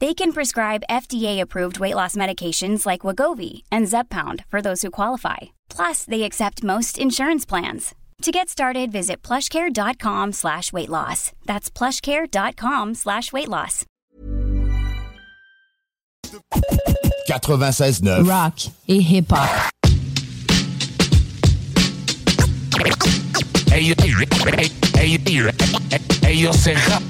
They can prescribe FDA-approved weight loss medications like Wegovy and Zepbound for those who qualify. Plus, they accept most insurance plans. To get started, visit plushcare.com slash weight loss. That's plushcare.com slash weight loss. 96.9 Rock et hip-hop. Hey, yo, hey, hey, hey, hey, yo, c'est rap,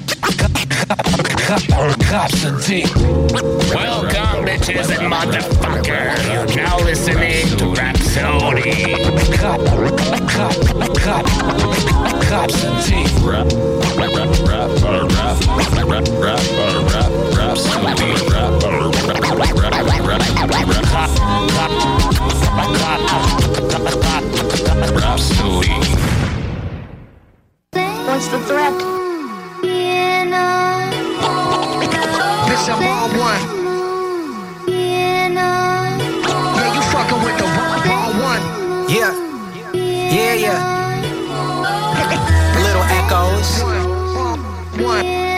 Welcome, bitches and motherfuckers. You're now listening to Rapsodie. Rapsodie. Rap, What's the threat? Bitch, I'm all one. Yeah, you fucking with the wrong, wrong one. Yeah. Yeah, yeah. Little echoes. One,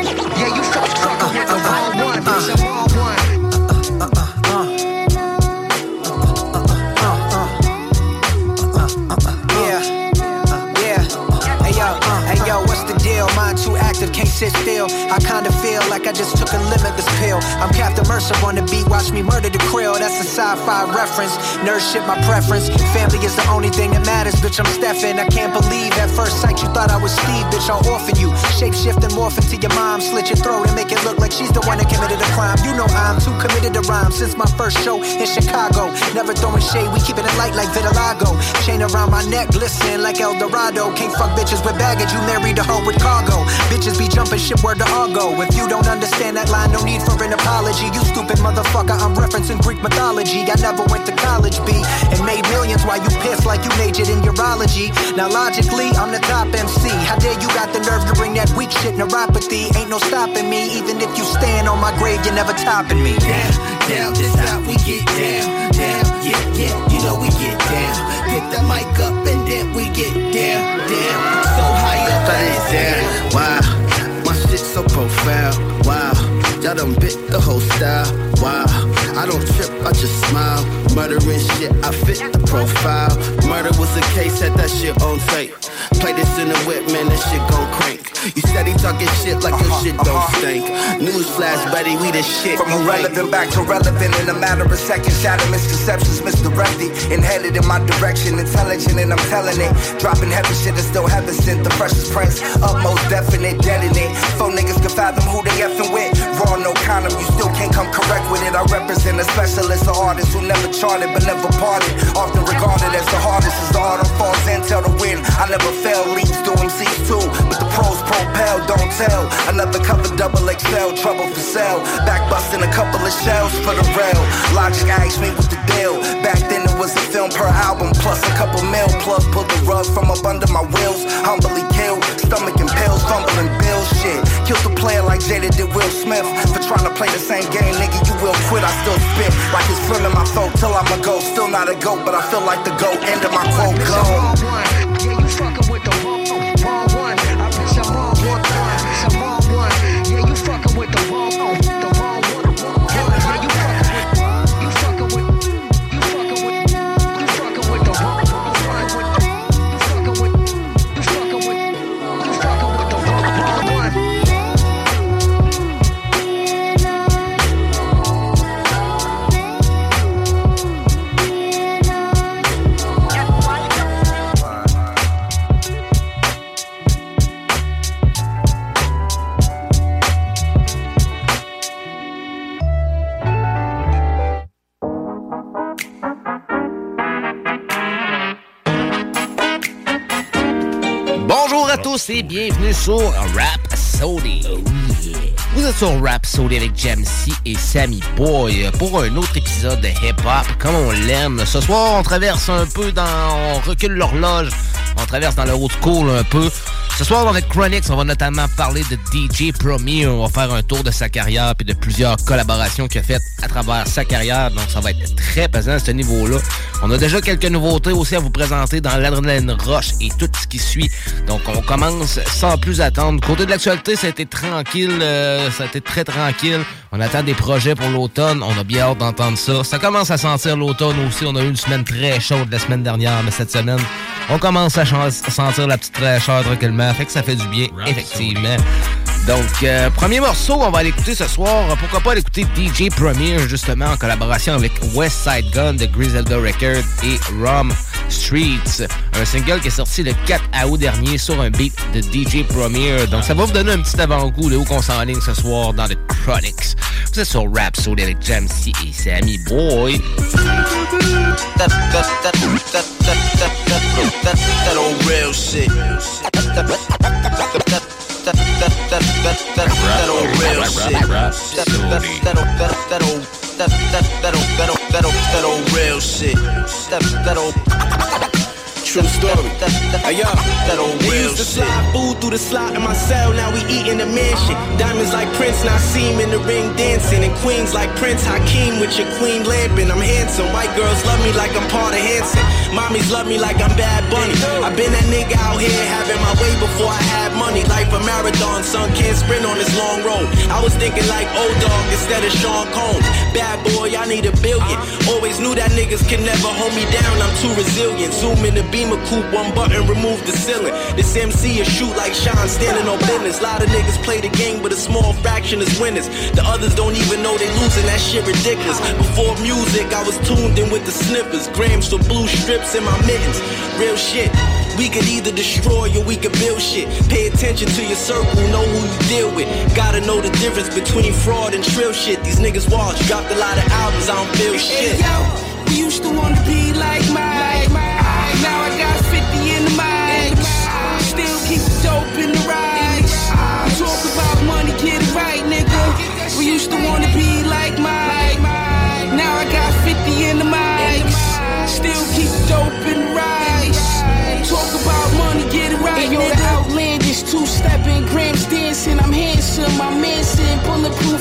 sit still. I kinda feel like I just took a limitless pill. I'm Captain Mercer on the beat, watch me murder the krill. That's a sci-fi reference. Nerd shit my preference. Family is the only thing that matters, bitch. I'm Stefan. I can't believe at first sight you thought I was Steve, bitch. I'll orphan you. Shapeshift and morph into your mom, slit your throat and make it look like she's the one that committed a crime. You know I'm too committed to rhyme since my first show in Chicago. Never throwing shade, we keeping it light like Vitiligo. Chain around my neck, glistening like El Dorado. Can't fuck bitches with baggage, you married a hoe with cargo. Bitches be jumping ship word to Argo. If you don't understand that line, no need for an apology. You stupid motherfucker, I'm referencing Greek mythology. I never went to college, B, and made millions while you pissed like you majored in urology. Now logically, I'm the top MC. How dare you got the nerve to bring that weak shit neuropathy? Ain't no stopping me, even if you stand on my grave, you're never topping me. down, down, this how we get down, down, yeah, yeah, you know we get down. Pick the mic up and then we get down, down. So high up it down. Wow, so profound. Wow, y'all done bit the whole style. Wow, I don't trip, I just smile. Murdering shit, I fit the profile. Murder was a case, had that shit on tape. Play this in the whip, man, that shit gon' crank. You steady talking shit like your shit don't uh-huh, uh-huh. stink. Newsflash, buddy, we the shit. From irrelevant back to relevant in a matter of seconds. Shatter misconceptions, misdirected. And headed in my direction. Intelligent and I'm telling it. Dropping heavy shit and still heaven sent. The freshest prince. Utmost definite, detonate. Four niggas can fathom who they effing with. Raw, no condom. You still can't come correct with it. I represent a specialist, an artist who never charted but never parted. Often regarded as the hardest as the art falls and tell to win. I never fail. Leads to MCs too. But the pros propel, don't tell. Another cover double XL, trouble for sale. Back busting a couple of shells for the rail. Logic asked me what the deal. Back then it was a film per album, plus a couple mil. Plug pulled the rug from up under my wheels. Humbly killed, stomach and pills, fumbling bills. Shit, killed the player like Jada did Will Smith. For trying to play the same game, nigga, you will quit. I still spit like it's film in my throat till I'm a go. Still not a goat, but I feel like the goat. End of my quote, go. Tous et bienvenue sur Rap Sody. Vous êtes sur Rap Sody avec Jamsey et Sammy Boy pour un autre épisode de hip-hop comme on l'aime. Ce soir, on traverse un peu dans... On recule l'horloge. On traverse dans le road school un peu. Ce soir, avec Chronix, on va notamment parler de DJ Premier. On va faire un tour de sa carrière et de plusieurs collaborations qu'il a faites à travers sa carrière. Donc, ça va être très pesant à ce niveau-là. On a déjà quelques nouveautés aussi à vous présenter dans l'adrénaline roche et tout ce qui suit. Donc, on commence sans plus attendre. Côté de l'actualité, ça a été tranquille. Euh, ça a été très tranquille. On attend des projets pour l'automne. On a bien hâte d'entendre ça. Ça commence à sentir l'automne aussi. On a eu une semaine très chaude la semaine dernière, mais cette semaine, on commence à, sentir la petite fraîcheur tranquillement. Fait que ça fait du bien, effectivement. Donc, euh, premier morceau, on va l'écouter ce soir. Pourquoi pas l'écouter DJ Premier, justement, en collaboration avec West Side Gun de Griselda Records et Rom Streets. Un single qui est sorti le 4 août dernier sur un beat de DJ Premier. Donc, ça va vous donner un petit avant-goût de où qu'on s'enligne ce soir dans The Chronics. Vous êtes sur Rap Soul avec Jamsey et Sammy Boy. That old real shit. shit. That that old True story. Hey yo, they used to slide food through the slot in my cell. Now we eat in the mansion. Diamonds like Prince, now see him in the ring dancing. And queens like Prince Hakeem with your queen lamping. I'm handsome. White girls love me like I'm part of Hanson. Mommies love me like I'm Bad Bunny. I've been that nigga out here having my way before I had money. Life a marathon, son can't sprint on this long road. I was thinking like old dog instead of Sean Combs. Bad boy, I need a billion. Always knew that niggas can never hold me down. I'm too resilient. Zoom in the beat Beamer coupe, one button, remove the ceiling. This MC is shoot like Sean, standing on business. Lot of niggas play the game, but a small fraction is winners. The others don't even know they losing, that shit ridiculous. Before music, I was tuned in with the sniffers. Grams for blue strips in my mittens. Real shit. We could either destroy or we could build shit. Pay attention to your circle, know who you deal with. Gotta know the difference between fraud and trill shit. These niggas watch, dropped a lot of albums, I don't feel shit. Hey, yo, we used to wanna be like Mike. Now I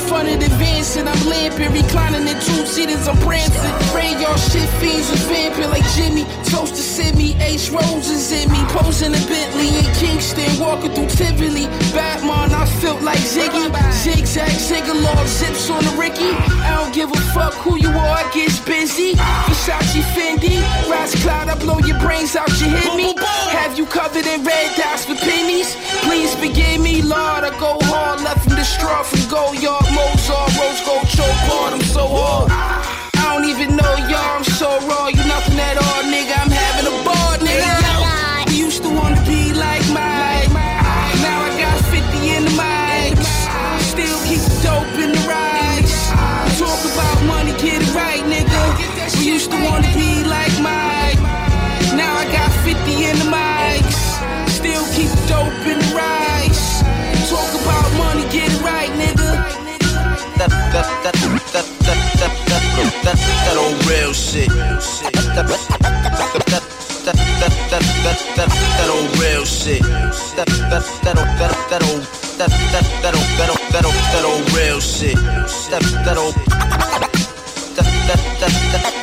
bulletproof under the and I'm lamping, reclining in two seaters, I'm prancing. Ray y'all shit fiends is vamping like Jimmy. Toast to Sydney, Ace Roses in me. Posing a Bentley in Kingston, walking through Tivoli. Batman, I felt like Ziggy. Zigzag, Ziggalog, zips on the Ricky. I don't give a fuck who you are, gets get busy. Versace Fendi, Rise Cloud, I blow your brains out, you hit me. Have you covered in red dots for pennies? Please forgive me, Lord, I go hard, left from the straw from Go Yard, Mozart, Rose Gold Choke Hard, I'm so hard. I don't even know y'all, I'm so raw, you nothing at all, nigga, I'm having a ball, nigga. Used to wanna be like Mike, now I got 50 in the mic. Still keep dope the ride. Talk about money, get it right, nigga. That, that, that, that, that, that, that, that, that old real shit. That, that, that, that, that, that, that, that old real shit. That, that, that, that, that old, that, that, that old, that old, that old, that old real shit. That, that old, that, that, that, that,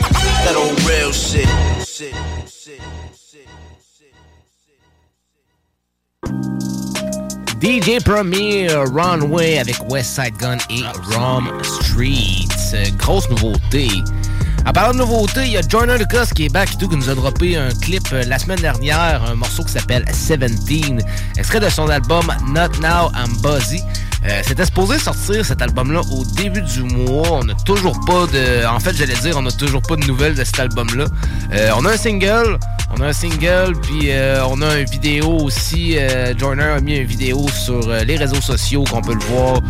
DJ Premier Runway avec Westside Gun et Rom Streets. Grosse nouveauté. En parlant de nouveauté, il y a Joyner Lucas qui est back et tout, qui nous a droppé un clip euh, la semaine dernière, un morceau qui s'appelle 17, extrait de son album Not Now I'm Buzzy. Euh, C'était supposé sortir cet album-là au début du mois. On n'a toujours pas de. En fait, j'allais dire, on n'a toujours pas de nouvelles de cet album-là. Euh, on a un single. On a un single, puis euh, on a une vidéo aussi. Joyner a mis une vidéo sur les réseaux sociaux qu'on peut le voir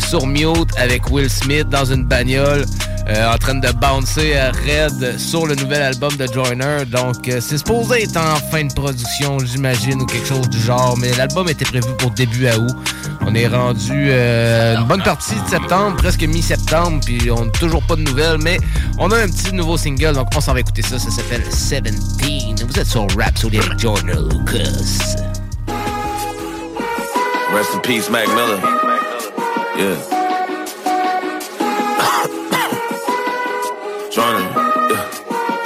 sur Mute avec Will Smith dans une bagnole. en train de bouncer à Red sur le nouvel album de Joyner. Donc, c'est supposé être en fin de production, j'imagine, ou quelque chose du genre. Mais l'album était prévu pour début à août. On est rendu euh, une bonne partie de septembre, presque mi-septembre, puis on n'a toujours pas de nouvelles. Mais on a un petit nouveau single, donc on s'en va écouter ça. Ça s'appelle 17. Vous êtes sur Rap sur Joyner Lucas. Rest in peace, Mac Miller. Yeah. Johnny.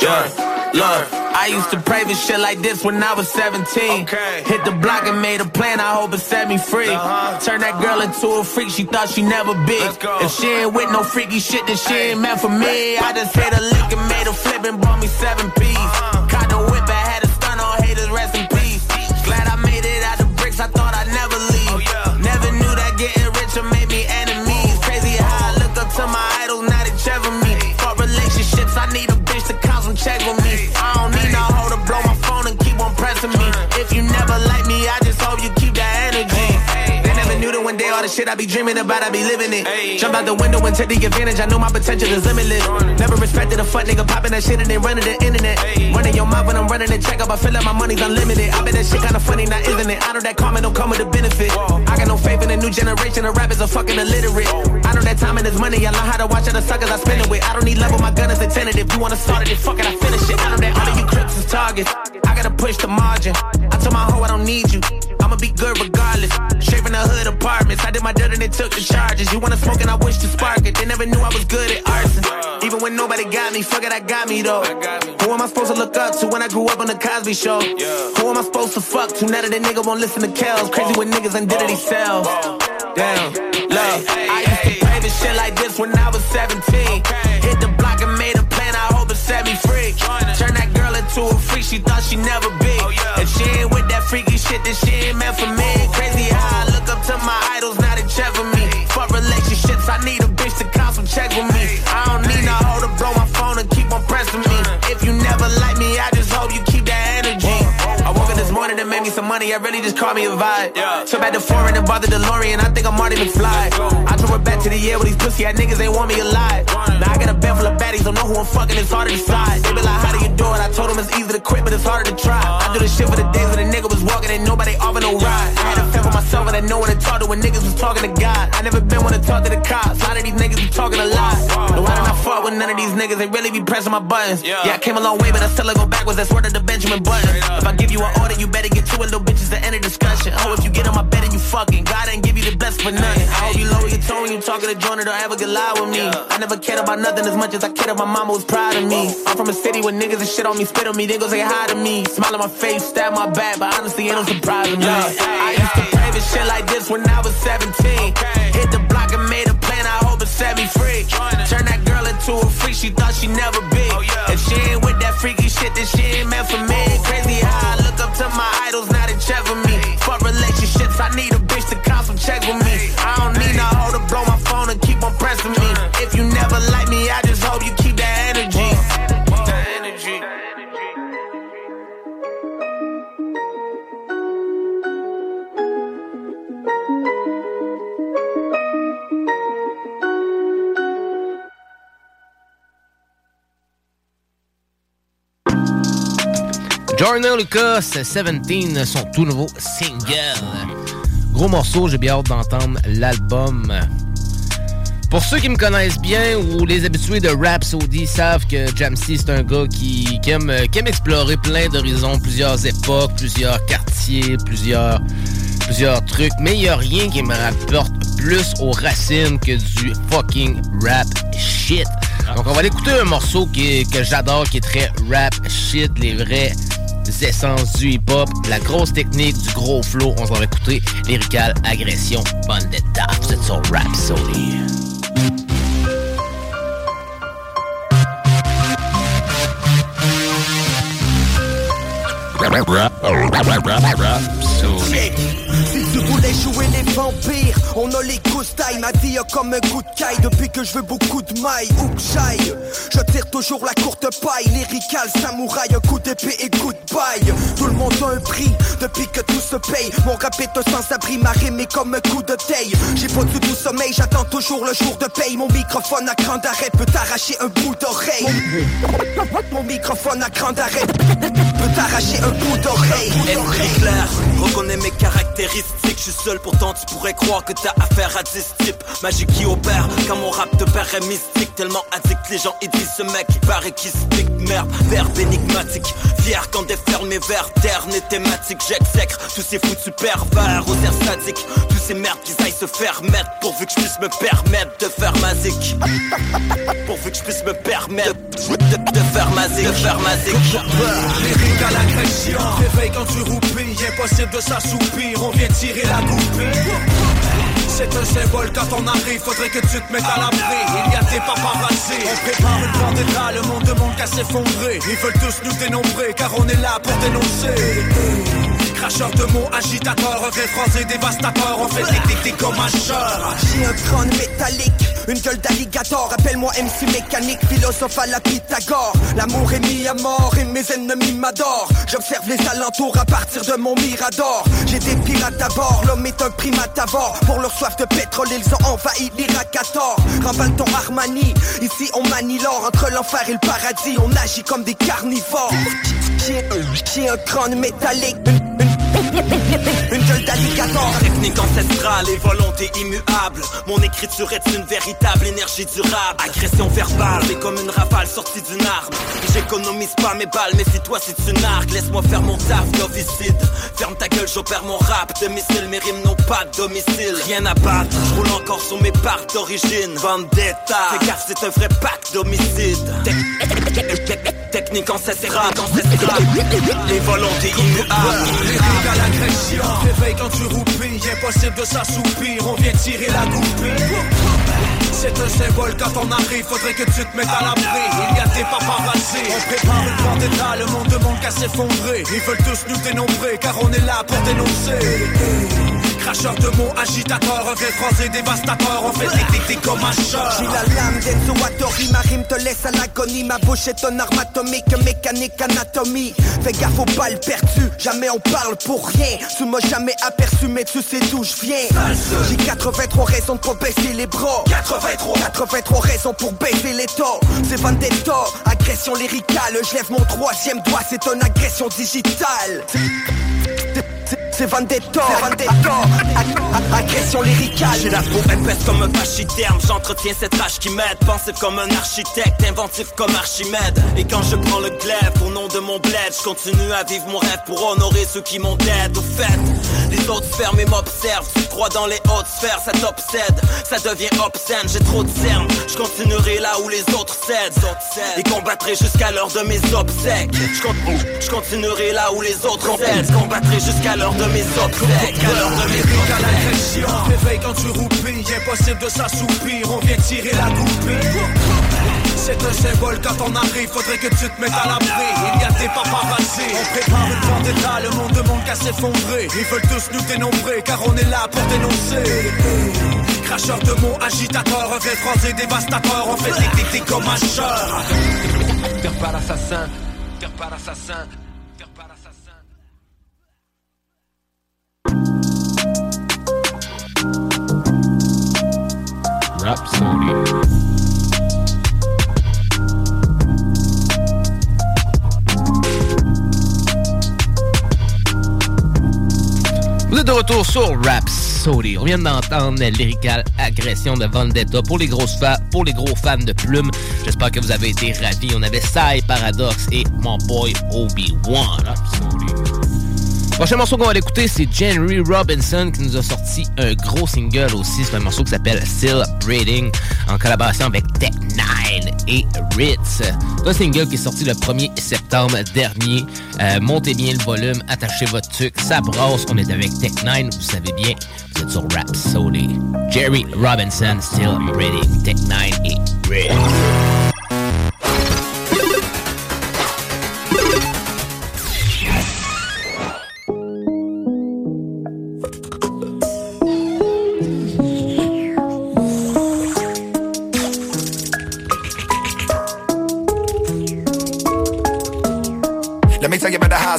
Yeah. Look. I used to pray for shit like this when I was 17. Okay. Hit the block and made a plan, I hope it set me free. Uh-huh. Turn that girl into a freak, she thought she never be. If she ain't with no freaky shit, then she ain't meant for me. I just hit a lick and made a flip and bought me seven P's. Uh-huh. Caught the whip, I had a stun on haters, rest in peace. Glad I made it out the bricks, I thought I'd never leave. Oh, yeah. Never knew that getting richer made me enemies. Crazy how I look up to my idols, now they chever me. For relationships, I need a bitch to count some check with me. All the shit I be dreaming about, I be living it. Jump out the window and take the advantage, I know my potential is limitless. Never respected a fuck nigga popping that shit and then running the internet. Running your mouth when I'm running the check up, I feel like my money's unlimited. I bet that shit kinda funny, now isn't it? I know that karma don't come with a benefit. I got no faith in the new generation of rappers are fucking illiterate. I know that time and is money, I learn how to watch out the suckers I spend it with. I don't need love with my gun a tenant. If you wanna start it, then fuck it, I finish it. I know that all of you crips is targets. I gotta push the margin. I told my hoe I don't need you. I'ma be good regardless. From the hood apartments. I did my dirt and they took the charges. You wanna smoke and I wish to spark it. They never knew I was good at arson. Even when nobody got me, fuck it, I got me though. Who am I supposed to look up to when I grew up on the Cosby Show? Who am I supposed to fuck to now that the nigga won't listen to Kells? Crazy when niggas identity sells. Damn, love. I used to pray this shit like this when I was 17. Hit the block and made a plan, I hope it set me free. Turn that into a freak, she thought she never be. Oh, if she ain't with that freaky shit, then she ain't meant for me. Crazy how I look up to my idols, now they check for me. For relationships, I need a bitch to count some check with me. I don't need no hoe to blow my phone and keep on pressing me. And made me some money, I really just called me a vibe. Took back the foreign and bought the DeLorean, I think I'm Marty McFly. I drove it back to the year with these pussy ass niggas, they want me alive. Now I got a bed full of baddies, don't know who I'm fucking, it's hard to decide. They be like, how do you do it? I told them it's easy to quit, but it's harder to try. I do this shit for the days when the nigga was walking and nobody offer no ride. I had a fend for myself and I know when to talk to when niggas was talking to God. I never been one to talk to the cops, a lot of these niggas be talking a lot. No, I did not fuck with none of these niggas, they really be pressing my buttons. Yeah, I came a long way, but I still go backwards, that's word of the Benjamin Button. If I give you an order, you better get to it, little bitches, the end of discussion. Oh, if you get on my bed and you fucking, God ain't give you the blessing for nothing. I hope you lower your tone when you talking to Jonah, don't ever get loud with me. I never cared about nothing as much as I cared about my mama was proud of me. I'm from a city where niggas and shit on me, spit on me, they go say hi to me. Smile on my face, stab my back, but honestly, ain't no surprise to me. I used to pray for shit like this when I was 17. Hit the block and made a set me free. Turn that girl into a freak, she thought she never be. Oh, if she ain't with that freaky shit, then she ain't meant for me. Crazy how I look up to my idols, now they check for me. For relationships, I need a bitch to count some check with me. I don't need no hoe to blow my phone and keep on pressing me. Uh. If you never like me, I just Jordan Lucas, 17, son tout nouveau single. Gros morceau, j'ai bien hâte d'entendre l'album. Pour ceux qui me connaissent bien ou les habitués de Rhapsody savent que Jamsey c'est un gars qui, aime, aime explorer plein d'horizons, plusieurs époques, plusieurs quartiers, plusieurs, plusieurs trucs, mais il n'y a rien qui me rapporte plus aux racines que du fucking rap shit. Donc on va aller écouter un morceau que j'adore, qui est très rap shit, les vrais essences du hip-hop, la grosse technique, du gros flow. On s'en va écouter Lyrical Agression Vendetta. Vous êtes sur Rhapsody. Rap, tu voulais jouer les vampires, On a les taille, ma vie comme un coup de caille. Depuis que je veux beaucoup de mailles, où que j'aille. Je tire toujours la courte paille. Lyrical, samouraï, un coup d'épée et goodbye. Tout le monde a un prix, depuis que tout se paye. Mon rap est un sans-abri, ma rime comme un coup de taille J'ai pas du tout sommeil, j'attends toujours le jour de paye. Mon microphone à cran d'arrêt peut t'arracher un bout d'oreille. Mon... microphone à cran d'arrêt peut t'arracher un bout d'oreille. Esprit clair, reconnais mes caractéristiques Je suis seul, pourtant tu pourrais croire que t'as affaire à 10 types. Magie qui opère, quand mon rap te paraît mystique. Tellement addict, les gens ils disent ce mec il paraît qu'il speak Merde, verbe énigmatique. Fier quand déferle mes vers, ternes et thématiques J'exècre tous ces foutus pervers aux airs sadiques Tous ces merdes qui aillent se faire mettre Pourvu que je puisse me permettre de faire ma Pourvu que je puisse me permettre de, de faire ma zik, de faire ma zik. À l'agression. Réveille quand tu roupilles Impossible de s'assoupir. On vient la c'est un symbole quand on arrive, faudrait que tu te mettes à l'abri. Il y a des paparazzi, on prépare une vendetta, le monde demande qu'à s'effondrer. Ils veulent tous nous dénombrer, car on est là pour dénoncer. Cracheur de mots, agitateur, vrai français dévastateur, on fait des des comme un. J'ai un crâne métallique, une gueule d'alligator Appelle-moi MC mécanique, philosophe à la Pythagore. L'amour est mis à mort et mes ennemis m'adorent. J'observe les alentours à partir de mon mirador. J'ai des pirates à bord, l'homme est un primate à bord. Pour leur soif de pétrole, ils ont envahi l'Irak à tort Remballe ton Armani, ici on manie l'or. Entre l'enfer et le paradis, on agit comme des carnivores. J'ai un crâne métallique, gueule d'alligator Technique ancestrale et volonté immuable Mon écriture est une véritable énergie durable Agression verbale, c'est comme une rafale sortie d'une arme J'économise pas mes balles, mais si toi si tu nargues Laisse-moi faire mon taf d'officide Ferme ta gueule, j'opère mon rap Domicile, mes rimes n'ont pas de domicile Rien à battre, je roule encore sur mes parts d'origine Vendetta, fais gaffe c'est un vrai pacte d'homicide Technique ancestrale, ancestrale Les volontés immuables L'agression Réveille quand tu roupilles Impossible de s'assoupir. On vient tirer la goupille. C'est un symbole quand on arrive, faudrait que tu te mettes à l'abri. Il y a des paparazzi, on prépare une vendetta, le monde demande qu'à s'effondrer. Ils veulent tous nous dénombrer, car on est là pour dénoncer. Cracheur de mots, agitateur, vrai français dévastateur, on fait des comme un chat. J'ai la lame d'Enzo Wattori, ma rime te laisse à l'agonie. Ma bouche est un arme atomique, mécanique, anatomie. Fais gaffe aux balles perdues, jamais on parle pour rien. Tu m'as jamais aperçu mais tu sais d'où je viens. J'ai 83 raisons pour baisser les bras. 83 83 raisons pour baisser les taux C'est vendetta, agression lyricale. Je lève mon troisième doigt, c'est une agression digitale c'est vendetta, agression lyricale. J'ai la peau épaisse comme un pachyderme, j'entretiens cette rage qui m'aide. Pensif comme un architecte, inventif comme Archimède. Et quand je prends le glaive au nom de mon bled, je continue à vivre mon rêve pour honorer ceux qui m'ont d'aide. Au fait, les autres sphères mais m'observent. Tu crois dans les hautes sphères, ça t'obsède, ça devient obscène. J'ai trop de cernes, je continuerai là où les autres cèdent. Et combattrai jusqu'à l'heure de mes obsèques. Je continuerai là où les autres cèdent. Combattrai jusqu'à l'heure de mes obsèques. À l'heure de mes Réveille quand tu roupilles Impossible de s'assoupir On vient tirer la goupille c'est un symbole quand on arrive, faudrait que tu te mettes à l'abri. Il y a des paparazzi, on prépare une vendetta, le monde demande qu'à s'effondrer. Ils veulent tous nous dénombrer, car on est là pour dénoncer. Cracheur de mots, agitateur, vrai français dévastateur, on fait des comme un cheur. Terre pas l'assassin, terre pas l'assassin. Vous êtes de retour sur Rhapsody. On vient d'entendre Lyrical Agression de Vendetta pour les grosses pour les gros fans de plumes. J'espère que vous avez été ravis. On avait Psy Paradox et mon boy Obi-Wan. Rhapsody. Prochain morceau qu'on va l'écouter, c'est Jenry Robinson qui nous a sorti un gros single aussi. C'est un morceau qui s'appelle Still Breeding en collaboration avec Tech 9 et Ritz. Un single qui est sorti le 1er septembre dernier. Euh, montez bien le volume, attachez votre truc, ça brasse. On est avec Tech 9, vous savez bien. Vous êtes sur Rhapsody. Jerry Robinson, Still Breeding, Tech 9 et Ritz.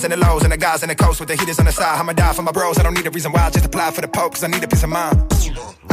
Highs and the lows and the guys and the coast with the heaters on the side. I'ma die for my bros. I don't need a reason why. I just apply for the poke, cause I need a peace of mind.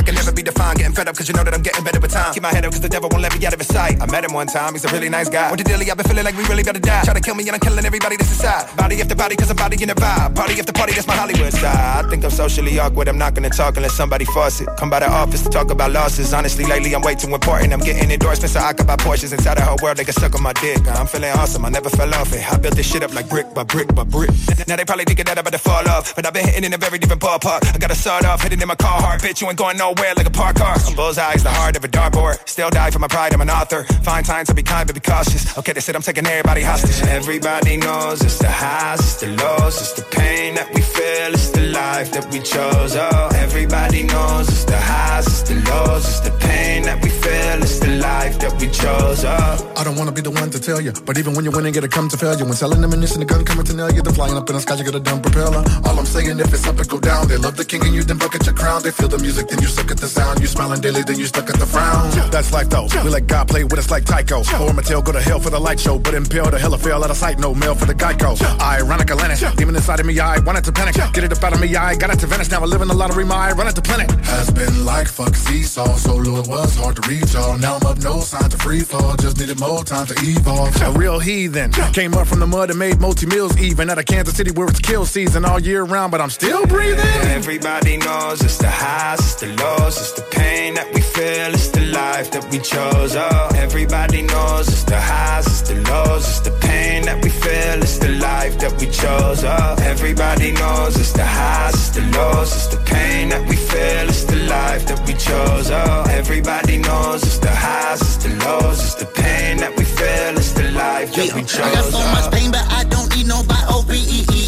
Can never be defined, getting fed up, cause you know that I'm getting better with time. Keep my head up, cause the devil won't let me out of his sight. I met him one time, he's a really nice guy. With the dilly, I've been feeling like we really gotta die. Try to kill me, and I'm killing everybody that's inside. Body after body, cause I'm body in the vibe. Party after party, that's my Hollywood side. I think I'm socially awkward, I'm not gonna talk unless somebody force it. Come by the office to talk about losses. Honestly, lately, I'm way too important. I'm getting endorsements, so I can buy Porsches inside the whole world. They can suck on my dick. I'm feeling awesome, I never fell off it. I built this shit up like brick by brick by brick. Now they probably thinking that I'm about to fall off, but I've been hitting in a very different ballpark. I got a sawed off, hitting in my car hard. Bitch, you ain't going nowhere like a park car. Bullseye's the heart of a dartboard. Still die for my pride, I'm an author. Find time to be kind, but be cautious. Okay, they said I'm taking everybody hostage. Everybody knows it's the highs, it's the lows, it's the pain that we feel, it's the life that we chose. Oh, everybody knows it's the highs, it's the lows, it's the pain that we feel, it's the life that we chose. Oh. I don't wanna be the one to tell you, but even when you're winning, it'll come to failure. When selling ammunition, the gun coming to nail you, then flying up in the sky, you got a dumb propeller. All I'm saying, if it's up, it go down. They love the king and you, then bucket your crown. They feel the music, then you suck at the sound. You smiling daily, then you stuck at the frown. That's life though. We let God play with us like Tycho. Or Mattel go to hell for the light show, but impale the hell or fail out of sight. No mail for the Geico. Ironic demon inside of me, I wanted to panic. Get it up out of me, I got it to Venice. Now I live in the lottery, my I run it to planet. Has been like fuck seesaw, so low it was hard to reach y'all. Now I'm up, no sign to free fall. Just needed more time to evolve. A real heathen. Came up from the mud and made multi meals even out of Kansas City where it's kill season all year round, but I'm still breathing. Everybody knows it's the highs, it's the lows, it's the pain that we feel, it's the life that we chose. Oh, everybody knows it's the highs, it's the lows, it's the pain that we feel, it's the life that we chose. Oh, everybody knows it's the highs, it's the lows, it's the pain that we feel, it's the life that we chose. Oh, everybody knows it's the highs, it's the lows, it's the pain that we feel, it's the life that we chose. I got so much pain, but I don't need no B-O-B-E-E. Swallowing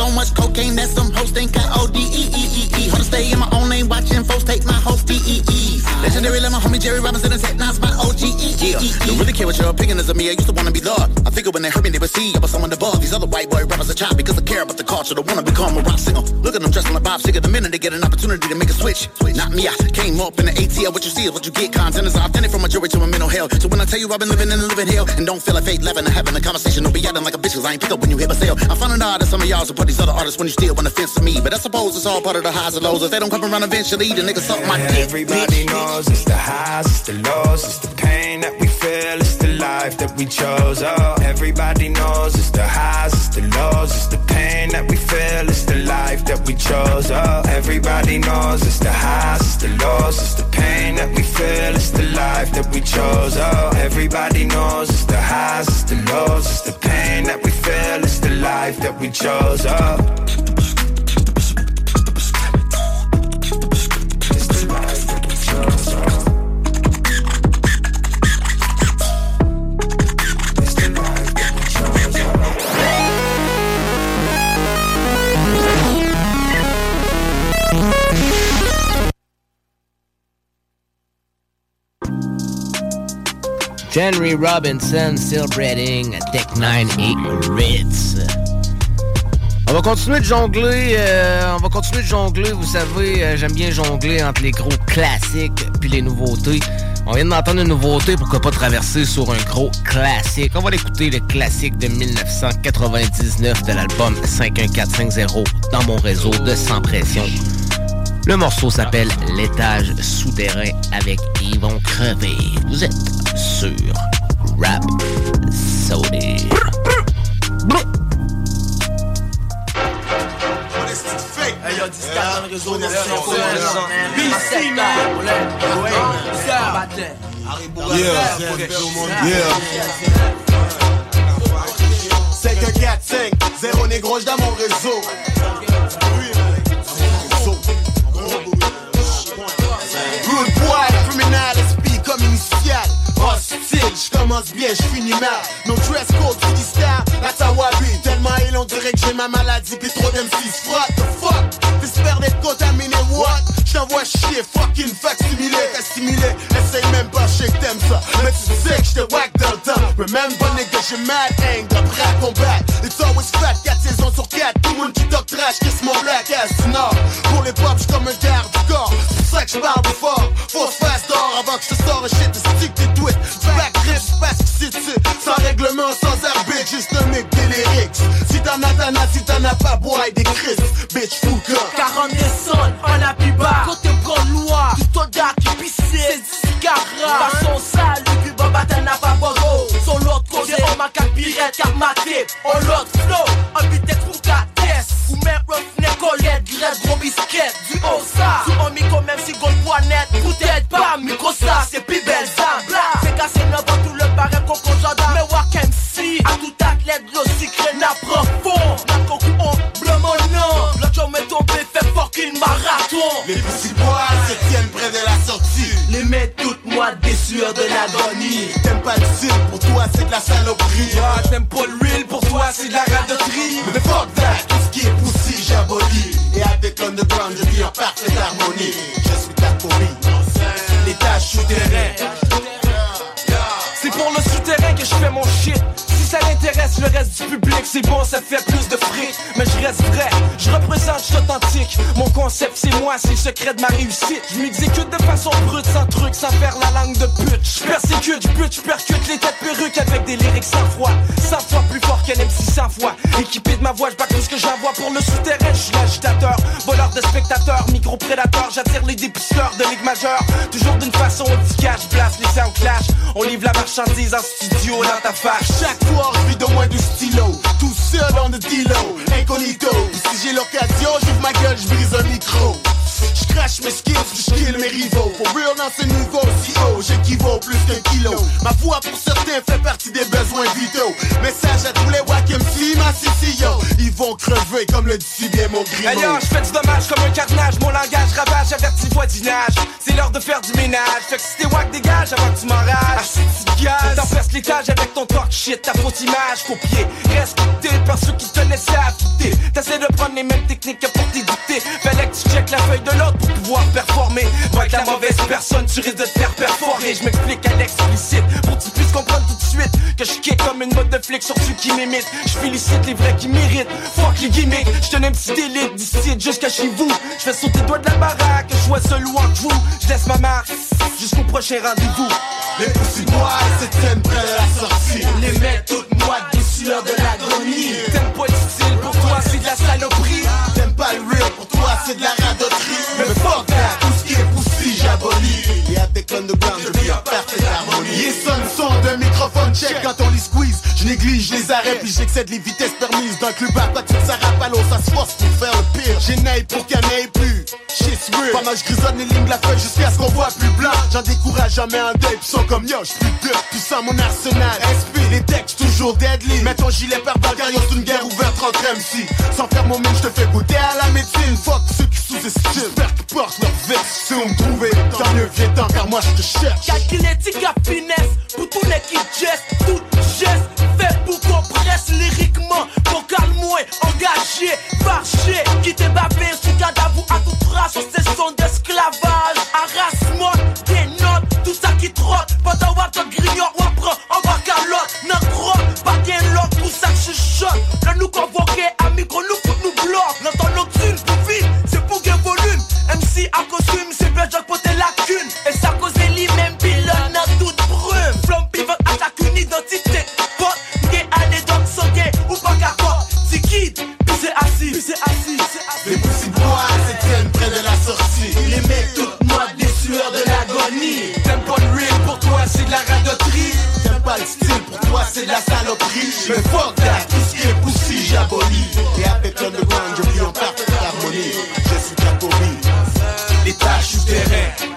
so much cocaine that some hoes think I O-D-E-E-E-E. Wanna stay in my own lane, watching folks take my host D-E-E. Legendary like my homie Jehry Robinson and Tech N9ne's my O-G-E-E-E. Yeah, don't really care what your opinion is of me. I used to wanna be loved. I figured when they heard me, they would see I was someone above. These other white boy rappers are chopped because I care about the culture. Don't wanna become a rock singer. Look at them dressing like Bob Seger. The minute they get an opportunity to make a switch. Not me, I came up in the ATL. What you see is what you get. Content is authentic from a jury to a mental hell. So when I tell you I've been living in a living hell and don't feel like fate living and having a conversation, don't be acting like a bitch cause I ain't pick up when you hit my sale. I found out that some of y'all support these other artists when you still want to fence to me. But I suppose it's all part of the highs and lows. If they don't come around eventually, the niggas suck my dick. Everybody knows it's the highs, it's the lows, it's the pain that we feel, it's the life that we chose. Oh, everybody knows it's the highs, it's the lows, it's the pain that we feel, it's the life that we chose. Oh, everybody knows it's the highs, it's the lows, it's the pain that we feel, it's the life that we chose. Oh, everybody knows it's the highs, it's the lows, it's the pain that we feel, it's the life that we chose. Oh. Henry Robinson celebrating Tech 98 Ritz. On va continuer de jongler, euh, on va continuer de jongler, vous savez, euh, j'aime bien jongler entre les gros classiques puis les nouveautés. On vient d'entendre une nouveauté, pourquoi pas traverser sur un gros classique. On va l'écouter, le classique de 1999 de l'album 51450 dans mon réseau de Sans Pression. Le morceau s'appelle L'étage souterrain avec Ils vont. Vous êtes sur Rap Saudi. Hey yo, 10 dans le réseau, BC, man. Yeah, yeah. 5, 4, 5, 0 négro dans mon réseau. Rude boy, criminal, esprit comme initial. Hostile, je commence bien, je finis mal. No dress code, city star, that's how I be. Tellement il on dirait que j'ai ma maladie, pis trop d'M6. What the fuck? T'espères d'être contaminé, what? J't'envoie chier, fucking facsimilé, assimilé. Essaye même pas, je sais que t'aimes ça. Mais tu sais que j'te whack dans le temps. Remember, nigga, j'ai mad hang, prêt à combattre. It's always fat, 4 saisons sur 4. Tout le monde qui talk trash, kiss mon black ass nord. Pour les pop, j'suis comme un garde du corps. C'est ça que j'parle fort. Faut se fast d'or avant que je te sors un shit de stick des tweets. Back grip, parce c'est sans règle règlement sans arbitre, juste un mec des lyrics. Si t'en as, t'en as, si t'en as pas, bois et des crisps. Bitch, fouca. 40 sonnes, en appui bas Côté noir, du soldat qui pissait C'est du cigaras Façon sale, le cube en bataille n'a pas bogo Son l'autre côté, on m'a quatre pirettes, quatre maté On l'autre flow, un beat est trou test Ou même roughneck, collette, grève, gros biscuit. Du haut ça, sous un micro même si gold poignette. Peut-être pas, micro ça, c'est Les petits bois se près de la sortie. Les mets toutes moi des sueurs de l'agonie T'aimes pas le style, pour toi c'est de la saloperie. T'aimes pas le real, pour toi c'est de la radoterie Mais fuck that, tout ce qui est poussi, j'abolis. Et avec l'underground, je vis en parfaite harmonie. Je suis ta. Les tâches souterraines. C'est pour le souterrain que je fais mon shit Le reste du public C'est bon ça fait plus de fric. Mais je reste vrai, je représente, je suis authentique. Mon concept c'est moi, c'est le secret de ma réussite. Je m'exécute de façon brute, sans truc, sans faire la langue de pute. Je persécute, je bute, je percute les têtes perruques Avec des lyrics sans foi, 100 fois plus fort qu'un MC 100 fois. Équipé de ma voix, je bats tout ce que j'envoie pour le souterrain. Je suis l'agitateur, voleur de spectateurs, micro-prédateur. J'attire les dépisteurs de ligue majeure Toujours d'une façon efficace, On livre la marchandise en studio dans ta face Chaque fois, je vis de moins du stylo. Tout seul dans le dilo, incognito. Si j'ai l'occasion, j'ouvre ma gueule, je brise un micro. Je crache mes skills, je kill mes rivaux. For real dans ce niveau si haut, j'équivaut plus qu'un kilo. Ma voix pour certains fait partie des besoins vitaux. Message à tous les wack MC, ma CCO. Ils vont crever comme le dit si bien mon grimo. yo, je fais du dommage comme un carnage, mon langage ravage, averti voisinage. C'est l'heure de faire du ménage, fait que si t'es wack dégage avant que tu m'enrages. Ah, si tu gaz, t'enferces l'étage avec ton talk shit, ta fausse image, copier. Respecté par ceux qui te laissaient affûter. T'essaies de prendre les mêmes techniques que pour t'édicter. Fallait que tu checkes la feuille de l'autre pour pouvoir performer. Va être la mauvaise personne, tu risques de te faire perforer. Je m'explique à l'explicite pour que tu puisses comprendre tout de suite que je kick comme une mode de flic sur ceux qui m'imitent. Je félicite les vrais qui méritent. Fuck les gimmicks, je tenais un petit délite d'ici jusqu'à chez vous. Je fais sauter doigts de la baraque, je sois seul ou vous. Je laisse ma marque jusqu'au prochain rendez-vous. Les petits bois se tiennent près de la sortie. Les mecs toutes moites des sueurs de l'agonie. T'aimes pas le style, pour toi c'est de la saloperie. Pour toi c'est de la radoterie. Mais fuck that, Je vis en parfaite harmonie. Les sons sont d'un microphone check quand on les squeeze. Je néglige les arrêts, puis j'excède les vitesses permises. D'un club à tout ça rappe à l'eau, ça se force pour faire le pire. J'ai naï pour en ait plus. Shit's real. Pendant que je grisonne les lignes de la feuille jusqu'à ce qu'on voit plus blanc. J'en décourage jamais un deuil, sont comme yo, j'suis plus de puissant mon arsenal. SP, les textes toujours deadly. Mets ton gilet par c'est une guerre ouverte entre MC. Sans faire mon mine, j'te fais goûter à la médecine. Fuck ceux qui sous-estiment. J'espère qu'ils portent leur veste. Si vous me trouvez, tant mieux, viens tant, car moi je te cherche. Calculétique à finesse, pour tous les qui geste, tout geste, fait pour qu'on presse lyriquement, vocal moins engagé, marché, qui t'est bavé, sous cadavre à tout trace, sur ces sons d'esclavage, harassement, des notes, tout ça qui trotte, pendant voir ton grignon, ou apprend, en bas calotte, n'en crotte, pas bien l'autre, tout ça que chuchote, le nous convoqué, à micro, nous fout, nous bloque, l'entend nocturne, MC à costume, c'est bien, j'ai poté lacune, et ça cause les même pilonne à toute brume, flamme pivot attaque une identité, pote, gay anecdote, gay, ou pas capote, c'est kid, puis c'est assis, puis c'est assis, c'est. Les petits bois se tiennent près de la sortie. Les mecs toutes moi des sueurs de l'agonie. T'aimes pas le real, pour toi c'est de la radoterie. T'aimes pas le style, pour toi c'est de la saloperie. Mais fuck that, tâches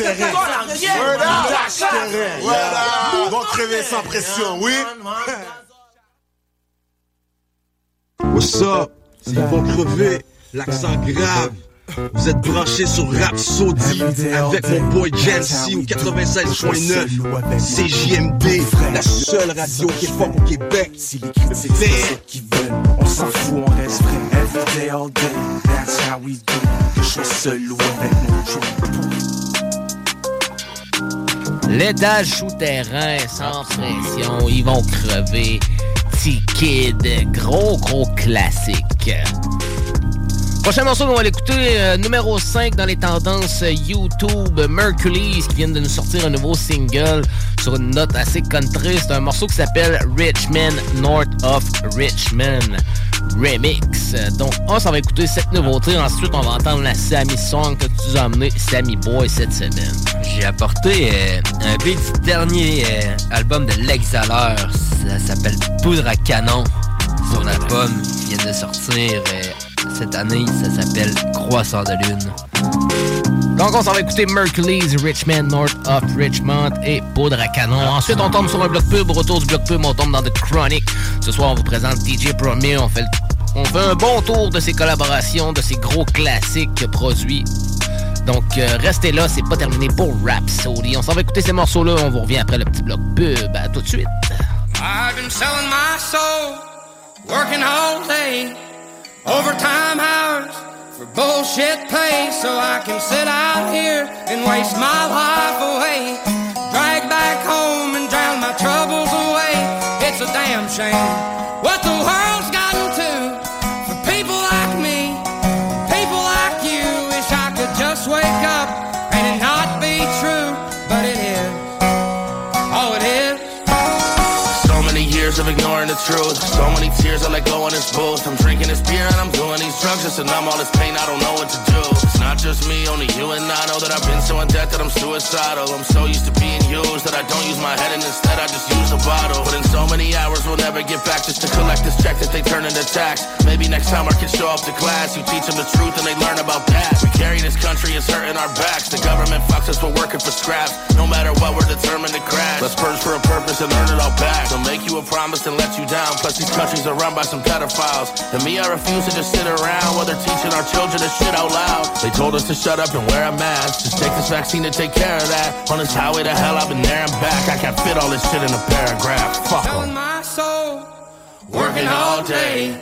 Les tâches terrain. Voilà. Vont crever sans pression, oui? What's up? Ils vont crever, l'accent grave. Vous êtes branchés sur Rap Saudi avec mon boy Jancy au 96.9 CJMD, la seule radio qui est forte au Québec. Si les critiques c'est qu'ils veulent, on s'en fout, on reste vrai. Every day, all day, that's how we do. Que je sois seul ou avec mon. L'étage souterrain, sans pression, ils vont crever. T-Kid, gros gros classique. Prochain morceau qu'on va l'écouter, euh, numéro 5 dans les tendances YouTube, Mercury, qui viennent de nous sortir un nouveau single sur une note assez country. C'est un morceau qui s'appelle Richmond, North of Richmond Remix. Donc, on s'en va écouter cette nouveauté. Ensuite, on va entendre la Sammy Song que tu as amené, Sammy Boy, cette semaine. J'ai apporté euh, un beat du dernier euh, album de L'Exhaleur. Ça s'appelle Poudre à canon. Son album vient de sortir euh, cette année, ça s'appelle Croissant de lune. Donc, on s'en va écouter Mercury's Richmond, North of Richmond et Poudre à canon. Ensuite, on tombe sur un bloc pub. Retour du bloc pub, on tombe dans The Chronic. Ce soir, on vous présente DJ Premier. On fait, on fait un bon tour de ses collaborations, de ses gros classiques produits. Donc, euh, restez là, c'est pas terminé pour Rhapsody. On s'en va écouter ces morceaux-là. On vous revient après le petit bloc pub. À tout de suite. I've been selling my soul, working all day, overtime hours for bullshit pay, so I can sit out here and waste my life away. Drag back home and drown my troubles away. It's a damn shame truth. So many tears I let go in this booth. I'm drinking this beer and I'm doing these drugs just to numb all this pain. I don't know what to do. It's not just me, only you and I know that I've been so in debt that I'm suicidal. I'm so used to being used that I don't use my head and instead I just use a bottle. But in so many hours we'll never get back just to collect this check that they turn into tax. Maybe next time I can show up to class. You teach them the truth and they learn about that. We carry this country, it's hurting our backs. The government fucks us for working for scraps. No matter what, we're determined to crash. Let's purge for a purpose and earn it all back. They'll make you a promise and let you down. Plus these countries are run by some pedophiles. And me, I refuse to just sit around while they're teaching our children this shit out loud. They told us to shut up and wear a mask. Just take this vaccine to take care of that. On this highway to hell, I've been there and back. I can't fit all this shit in a paragraph. Fuck 'em. my soul, working all day,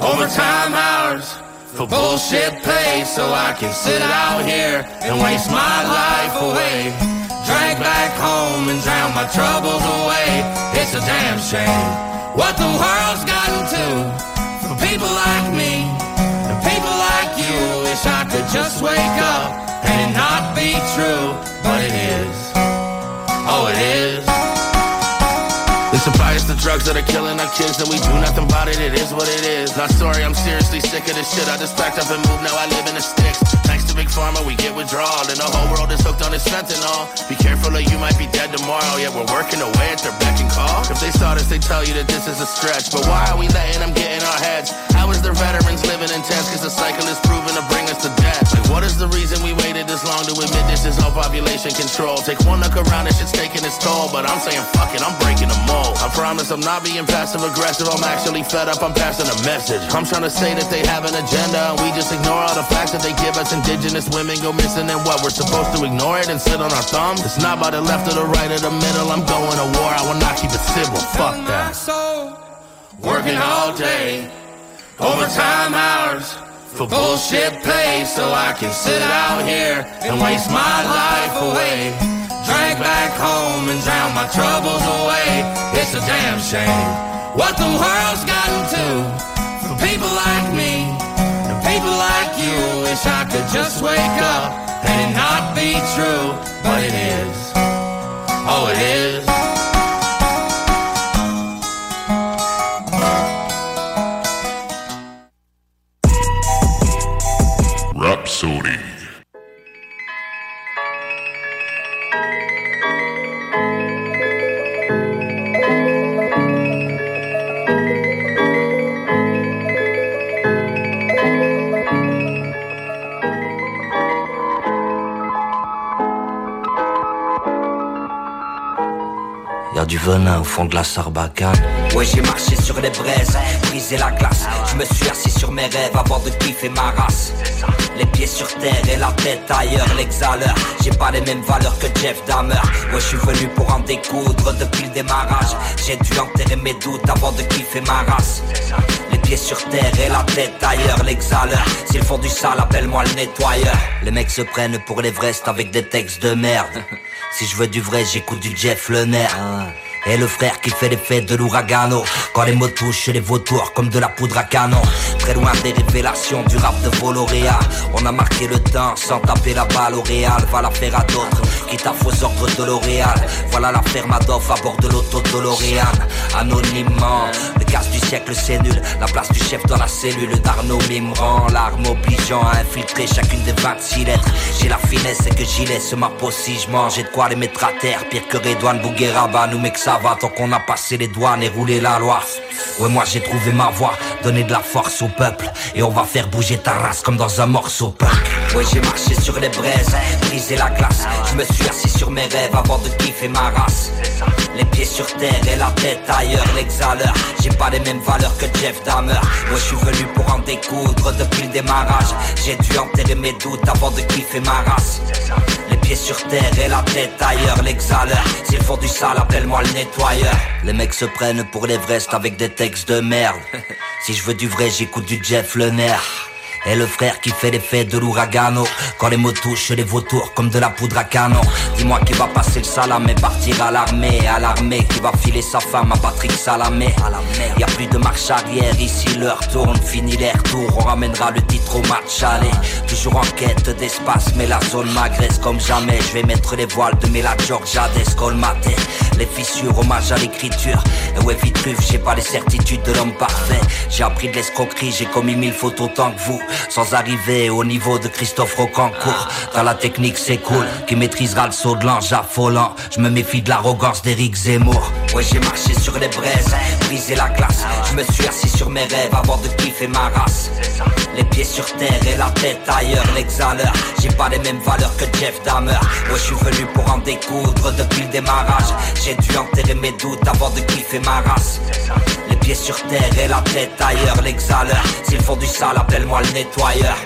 overtime hours for bullshit pay, so I can sit out here and waste my life away. Drag back home and drown my troubles away. It's a damn shame what the world's gotten to for people like me and people like you. Wish I could just wake up and it not be true, but it is. Oh, it is. Drugs that are killing our kids and we do nothing about it, it is what it is. Not sorry, I'm seriously sick of this shit. I just packed up and moved, now I live in the sticks. Thanks to Big Pharma, we get withdrawal, and the whole world is hooked on this fentanyl. Be careful or you might be dead tomorrow. Yeah, we're working away at their beck and call. If they saw this, they tell you that this is a stretch. But why are we letting them get in our heads? How is their veterans living in tents? Cause the cycle is proven to bring us to death. What is the reason we waited this long to admit this is all population control? Take one look around, this shit's taking its toll. But I'm saying, fuck it, I'm breaking the mold. I promise I'm not being passive aggressive. I'm actually fed up, I'm passing a message. I'm trying to say that they have an agenda. And we just ignore all the facts that they give us. Indigenous women go missing, and what? We're supposed to ignore it and sit on our thumbs? It's not by the left or the right or the middle. I'm going to war, I will not keep it civil. Fuck that. working all day, overtime hours for bullshit pay, so I can sit out here and waste my life away. Drag back home and drown my troubles away. It's a damn shame what the world's gotten to for people like me and people like you. Wish I could just wake up and it not be true, but it is. Oh, it is. Rhapsody. Y a du venin au fond de la sarbacane. Ouais j'ai marché sur les braises, brisé la glace Je me suis assis sur mes rêves avant de kiffer ma race Les pieds sur terre et la tête ailleurs L'exhaleur, j'ai pas les mêmes valeurs que Jeff Dahmer. Ouais je suis venu pour en découdre depuis le démarrage. J'ai dû enterrer mes doutes avant de kiffer ma race. Les pieds sur terre et la tête ailleurs L'exhaleur, s'ils font du sale appelle-moi le nettoyeur. Les mecs se prennent pour l'Everest avec des textes de merde. Si je veux du vrai j'écoute du Jeff Lener et le frère qui fait l'effet de l'ouragano. Quand les mots touchent les vautours comme de la poudre à canon. Très loin des révélations du rap de Voloréal On a marqué le temps sans taper la balle au Real. Va la faire à d'autres, quitte à faux ordres de L'Oréal. Voilà l'affaire Madoff à bord de l'auto de l'Oréal. Anonymement, le casse du siècle c'est nul. La place du chef dans la cellule d'Arnaud Mimran. L'arme obligeant à infiltrer chacune des 26 lettres. J'ai la finesse et que j'y laisse ma peau si je mange. J'ai de quoi les mettre à terre, pire que Redouane Bougueraba Nous mecs ça tant qu'on a passé les douanes et roulé la loi. Ouais, moi j'ai trouvé ma voix, donner de la force au peuple. Et on va faire bouger ta race comme dans un morceau punk. Ouais, j'ai marché sur les braises, brisé la glace. Je me suis assis sur mes rêves avant de kiffer ma race. Les pieds sur terre et la tête ailleurs, l'exhaleur. J'ai pas les mêmes valeurs que Jeff Dahmer. Ouais, je suis venu pour en découdre depuis le démarrage. J'ai dû enterrer mes doutes avant de kiffer ma race. Sur terre et la tête ailleurs, l'exhaleur. S'ils font du sale, appelle-moi le nettoyeur. Les mecs se prennent pour l'Everest avec des textes de merde. Si je veux du vrai, j'écoute du Jeff Lener. Et le frère qui fait l'effet de l'ouragano. Quand les mots touchent les vautours comme de la poudre à canon. Dis-moi qui va passer le salam et partir à l'armée. À l'armée qui va filer sa femme à Patrick Salamé. Y a plus de marche arrière ici l'heure tourne Fini les retours on ramènera le titre au match Allez, toujours en quête d'espace Mais la zone m'agresse comme jamais. Je vais mettre les voiles de Mela Georgia d'Escolmaté Les fissures, hommage à l'écriture. Et ouais Vitruve, j'ai pas les certitudes de l'homme parfait. J'ai appris de l'escroquerie, j'ai commis mille fautes autant que vous sans arriver au niveau de Christophe Rocancourt. Dans la technique, c'est cool, qui maîtrisera le saut de l'ange affolant. Je me méfie de l'arrogance d'Éric Zemmour. Ouais, j'ai marché sur les braises, brisé la glace. Je me suis assis sur mes rêves avant de kiffer ma race. Les pieds sur terre et la tête ailleurs, l'exhaleur. J'ai pas les mêmes valeurs que Jeff Dahmer. Ouais, je suis venu pour en découdre depuis le démarrage. J'ai dû enterrer mes doutes avant de kiffer ma race. Sur terre et la tête ailleurs, l'exhaleur. S'ils font du sale, appelle-moi le nettoyeur.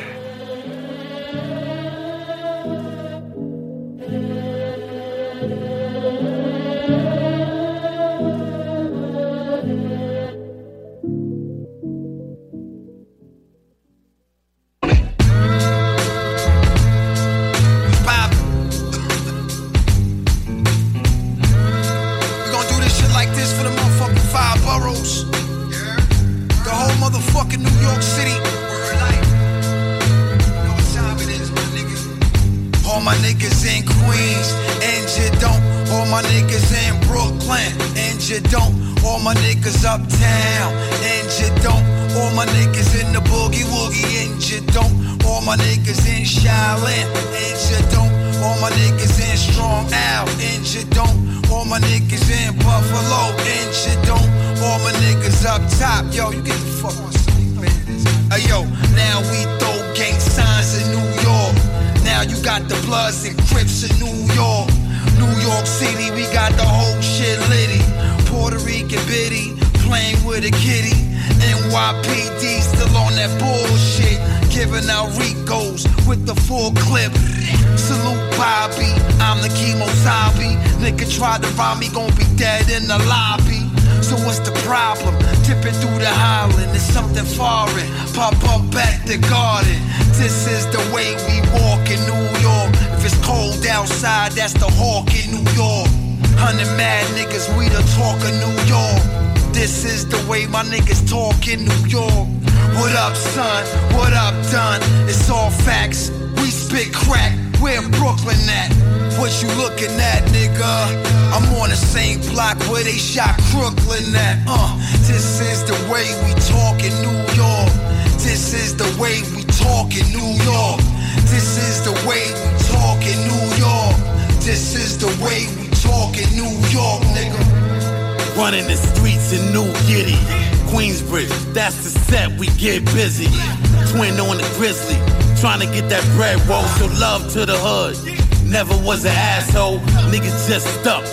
To get that bread roll, so love to the hood. Never was an asshole, niggas just stuck.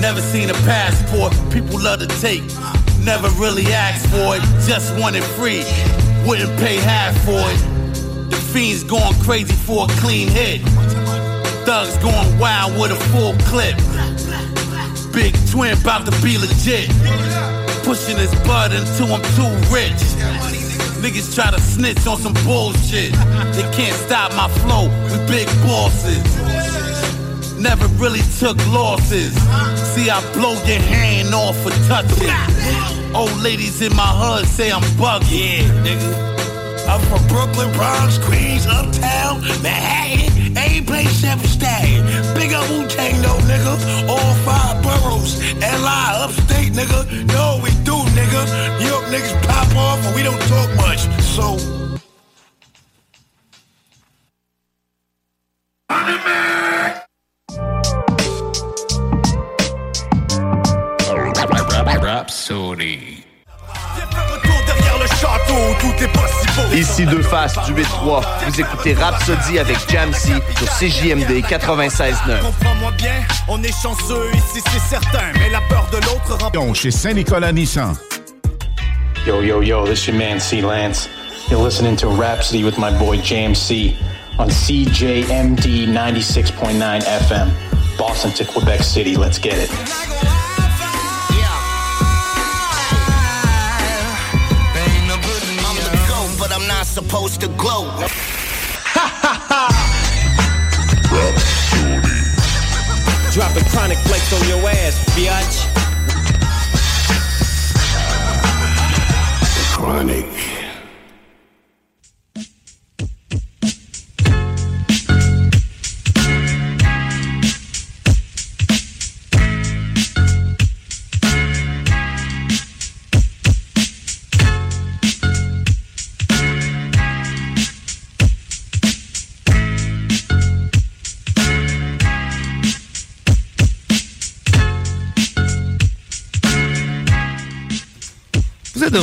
Never seen a passport, people love to take. Never really asked for it, just wanted free. Wouldn't pay half for it. The fiends going crazy for a clean hit. Thugs going wild with a full clip. Big twin about to be legit. Pushing his blood until I'm too rich. Niggas try to snitch on some bullshit. They can't stop my flow with big bosses. Never really took losses. See, I blow your hand off for touching. Old ladies in my hood say I'm bugging. Yeah, nigga. I'm from Brooklyn, Bronx, Queens, Uptown, Manhattan. Ain't place seven stay. Big up Wu Tang, no nigga. All five boroughs. LI, upstate, nigga. No, we do, nigga. New York niggas pop off and we don't talk much. So. Du 8-3. Vous écoutez Rhapsody avec Jamsey sur CJMD 96.9. Comprends-moi bien, on est chanceux ici, c'est certain. Mais la peur de l'autre rend. Chez Saint-Nicolas Nissan. Yo, yo, yo, this is your man C. Lance. You're listening to Rhapsody with my boy James C. on CJMD 96.9 FM, Boston to Quebec City. Let's get it. Not supposed to glow. Dropping chronic flex on your ass, biatch. Chronic.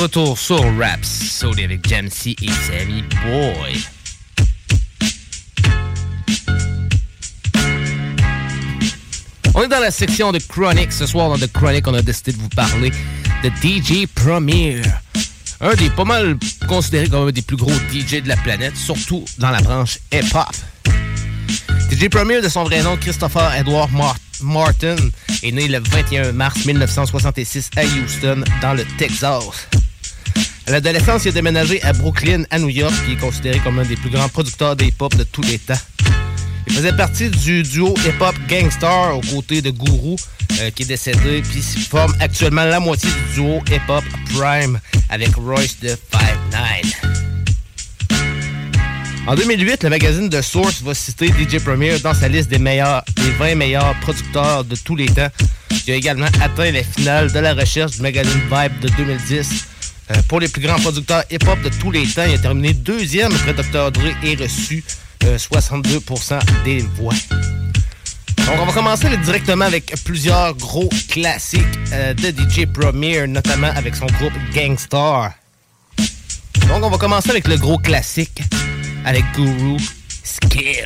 Retour sur Rap Sody avec Jamsey et Sammy Boy. On est dans la section de Chronic. Ce soir, dans The Chronic, on a décidé de vous parler de DJ Premier. Un des pas mal considérés comme un des plus gros DJ de la planète, surtout dans la branche hip-hop. DJ Premier, de son vrai nom, Christopher Edward Mar- Martin, est né le 21 mars 1966 à Houston, dans le Texas. À l'adolescence, il a déménagé à Brooklyn, à New York, qui est considéré comme un des plus grands producteurs de hip-hop de tous les temps. Il faisait partie du duo hip-hop Gangstar aux côtés de Guru, euh, qui est décédé, puis il forme actuellement la moitié du duo hip-hop Prime avec Royce de 5'9". En 2008, le magazine The Source va citer DJ Premier dans sa liste des meilleurs, des 20 meilleurs producteurs de tous les temps. Il a également atteint les finales de la recherche du magazine Vibe de 2010. Euh, pour les plus grands producteurs hip-hop de tous les temps, il a terminé deuxième après Dr. Dre et reçu euh, 62% des voix. Donc, on va commencer directement avec plusieurs gros classiques euh, de DJ Premier, notamment avec son groupe Gangstar. Donc, on va commencer avec le gros classique, avec Guru Skills.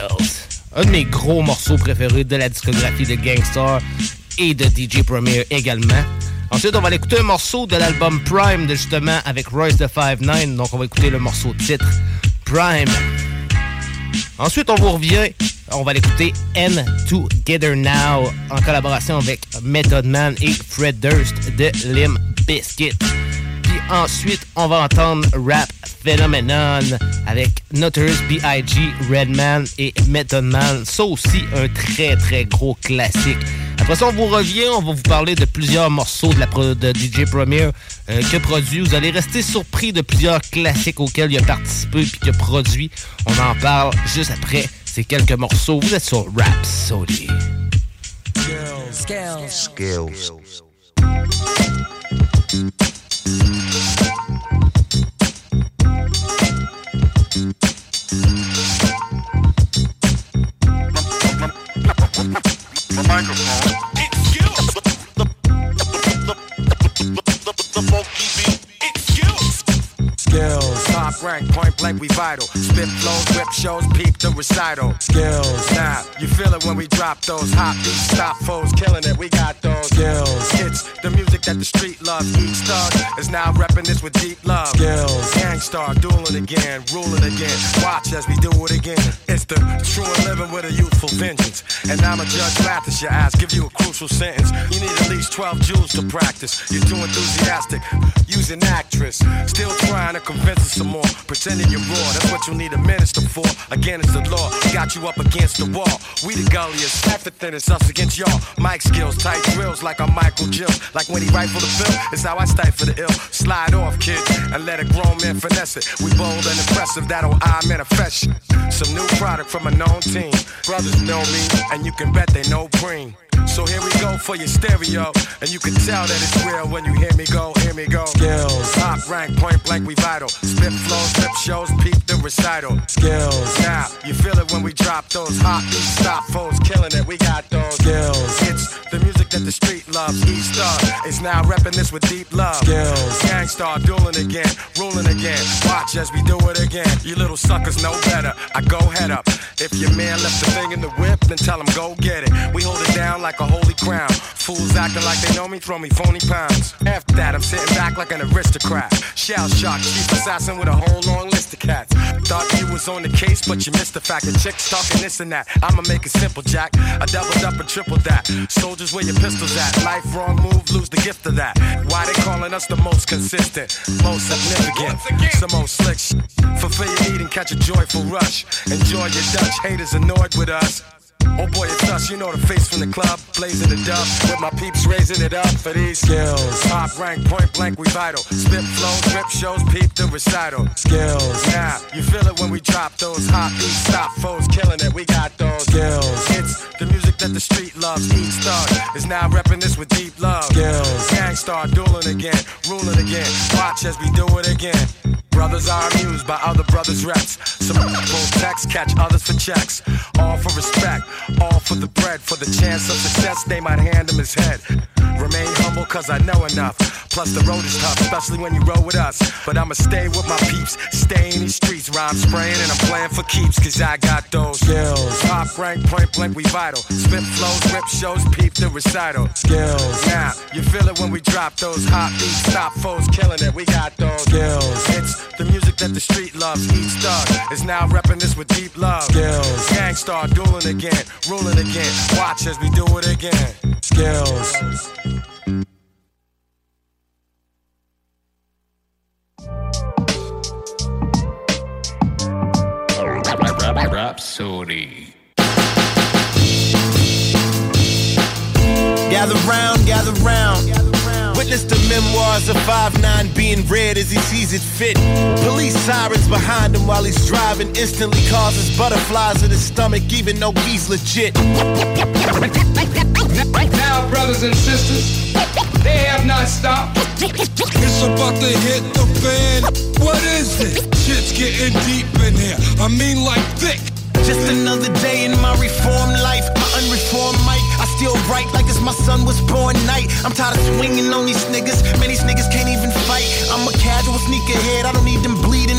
Un de mes gros morceaux préférés de la discographie de Gangstar et de DJ Premier également. Ensuite, on va aller écouter un morceau de l'album Prime, justement, avec Royce de 5'9". Donc, on va écouter le morceau titre Prime. Ensuite, on vous revient. On va l'écouter N Together Now en collaboration avec Method Man et Fred Durst de Lim Biscuit. Puis ensuite, on va entendre Rap Phenomenon avec Notorious B.I.G., Redman et Method Man. Ça aussi, un très très gros classique. Après ça, on vous revient, on va vous parler de plusieurs morceaux de, la pro- de DJ Premier euh, a produit. Vous allez rester surpris de plusieurs classiques auxquels il a participé puis qu'il a produit. On en parle juste après ces quelques morceaux. Vous êtes sur Rap Sody. Skills. Skills. Skills, microphone. It's you. The, the, the, the, the, the, the funky beat. It's you top rank, point blank, we vital. Spit flows, whip shows, peep the recital. Skills. Now, you feel it when we drop those hot beats, stop foes, killing it. We got those skills. It's the music that the street loves. Each thug is now repping this with deep love. Skills. Gang Starr, dueling again, ruling again. Watch as we do it again. It's the true and living with a youthful vengeance. And I'm a judge Mathis, your ass, give you a crucial sentence. You need at least 12 jewels to practice. You're too enthusiastic, using actress. Still trying to convince us some more. Pretending you're raw, that's what you need a minister for. Again, it's the law. Got you up against the wall. We the gulliest, half the thinnest, us against y'all. Mic skills, tight drills like I'm Michael Jill. Like when he rifle the bill, it's how I stifle the ill. Slide off, kid, and let a grown man finesse it. We bold and impressive, that'll I manifest. Some new product from a known team. Brothers know me, and you can bet they know Preem. So here we go for your stereo, and you can tell that it's real when you hear me go, hear me go. Skills, top rank, point blank, we vital. Spit flows, flip shows, peep the recital. Skills, now you feel it when we drop those hot beats, stop foes, killing it. We got those skills. It's the music that the street loves. Each star is now repping this with deep love. Skills, Gang Starr dueling again, ruling again. Watch as we do it again. You little suckers know better. I go head up. If your man left the thing in the whip, then tell him go get it. We hold it down like a holy crown. Fools acting like they know me, throw me phony pounds. After that, I'm sitting back like an aristocrat. Shell shock, chief assassin with a whole long list of cats. Thought you was on the case, but you missed the fact that chicks talking this and that. I'ma make it simple, Jack. I doubled up and tripled that. Soldiers, where your pistols at? Life wrong move, lose the gift of that. Why they calling us the most consistent, most significant, some most slick sh- Fulfill your need and catch a joyful rush. Enjoy your Dutch haters annoyed with us. Oh boy, it's us, you know the face from the club, blazing the dub, with my peeps raising it up for these skills. Top rank, point blank, we vital. Spit flows, rip shows, peep the recital. Skills. Now, you feel it when we drop those hot beats, stop foes, killing it. We got those skills. It's the music that the street loves. Each star is now repping this with deep love. Skills. Gang Starr dueling again, ruling again. Watch as we do it again. Brothers are amused by other brothers' reps. Some pull text, catch others for checks. All for respect, all for the bread, for the chance of success. They might hand him his head. Remain humble, cause I know enough. Plus, the road is tough, especially when you roll with us. But I'ma stay with my peeps, stay in these streets. Rhyme spraying, and I'm playing for keeps, cause I got those skills. Top rank, point blank, we vital. Spit flows, rip shows, peep the recital. Skills. Now, you feel it when we drop those hot beats, stop foes, killing it. We got those skills. It's the music that the street loves. Each thug is now repping this with deep love. Skills. Gang Starr dueling again, ruling again. Watch as we do it again. Skills. Rapsodie. Gather round, gather round. Witness the memoirs of 5'9 being read as he sees it fit. Police sirens behind him while he's driving instantly causes butterflies in his stomach, even though he's legit. Now, brothers and sisters, they have not stopped. It's about to hit the fan. What is it? Shit's getting deep in here. I mean, like thick. Just another day in my reformed life. My unreformed mic, I still write like it's my son was born night. I'm tired of swinging on these niggas. Many niggas can't even fight. I'm a casual sneakerhead. I don't need them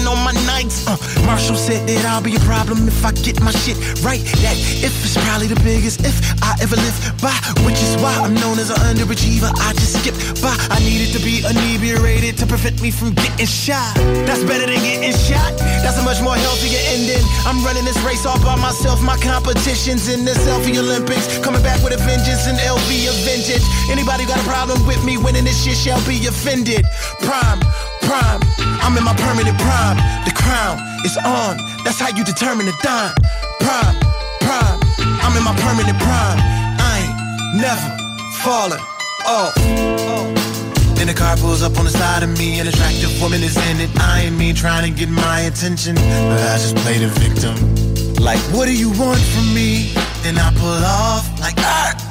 on my nights. Uh, Marshall said that I'll be a problem if I get my shit right. That if is probably the biggest if I ever live by, which is why I'm known as an underachiever. I just skip by. I needed to be inebriated to prevent me from getting shot. That's better than getting shot. That's a much more healthier ending. I'm running this race all by myself. My competition's in the selfie Olympics. Coming back with a vengeance and LV a vintage. Anybody got a problem with me winning this shit shall be offended. Prime, prime. I'm in my permanent prime. The crown is on. That's how you determine the dime. Prime, prime. I'm in my permanent prime. I ain't never falling off. Then the car pulls up on the side of me. An attractive woman is in it. I ain't me trying to get my attention, but I just play the victim. Like, what do you want from me? Then I pull off like, ah.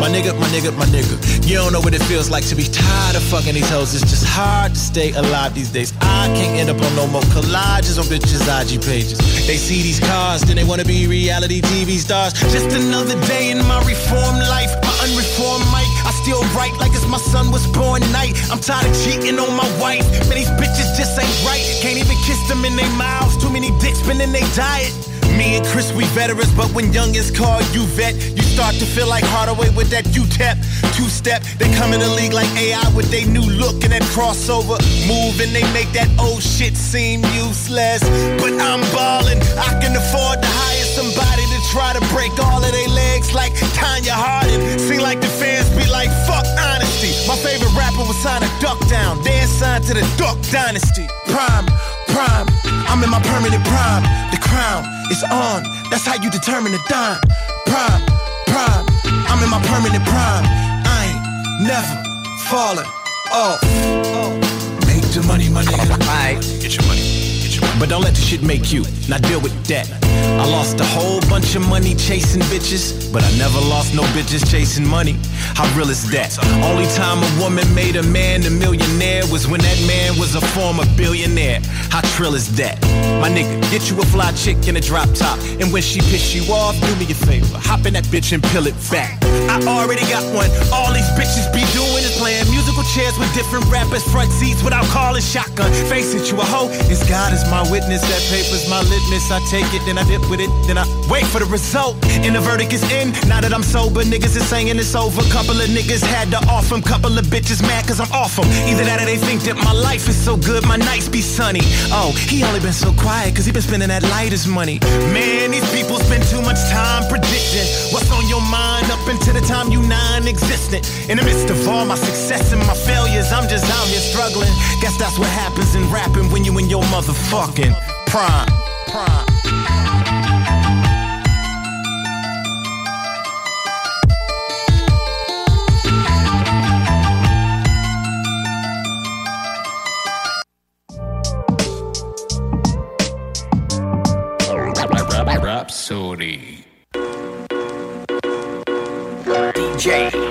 My nigga, my nigga, my nigga. You don't know what it feels like to be tired of fucking these hoes. It's just hard to stay alive these days. I can't end up on no more collages on bitches' IG pages. They see these cars, then they wanna be reality TV stars. Just another day in my reformed life, my unreformed mic. I still write like it's my son was born night. I'm tired of cheating on my wife. Man, these bitches just ain't right. Can't even kiss them in their mouths. Too many dicks been in their diet. Me and Chris, we veterans, but when young is called you vet, you start to feel like Hardaway with that U-tap, two-step. They come in the league like AI with they new look and that crossover move, and they make that old shit seem useless. But I'm ballin', I can afford to hire somebody to try to break all of their legs like Tonya Harding. Seem like the fans be like, fuck honesty. My favorite rapper was signed to Duck Down, then signed to the Duck Dynasty. Prime, prime, I'm in my permanent prime. The crown is on, that's how you determine the dime. Prime, prime, I'm in my permanent prime. I ain't never falling off. Make the money, my nigga. Alright. Get your money. But don't let the shit make you. Now deal with that. I lost a whole bunch of money chasing bitches, but I never lost no bitches chasing money. How real is that? Only time a woman made a man a millionaire was when that man was a former billionaire. How trill is that? My nigga, get you a fly chick in a drop top, and when she piss you off, do me a favor, hop in that bitch and peel it back. I already got one. All these bitches be doing is playing musical chairs with different rappers, front seats without calling shotgun. Face it, you a hoe. Is God is my witness. That paper's my litmus. I take it, then I dip with it, then I wait for the result. And the verdict is in. Now that I'm sober, niggas is saying it's over. Couple of niggas had to off 'em. Couple of bitches mad cause I'm off 'em. Either that or they think that my life is so good, my nights be sunny. Oh, he only been so quiet cause he been spending that lightest money. Man, these people spend too much time predicting what's on your mind up until the time you non-existent. In the midst of all my success and my failures, I'm just out here struggling. Guess that's what happens in rapping when you in your motherfucking prime. Prime. Rapsodie. DJ,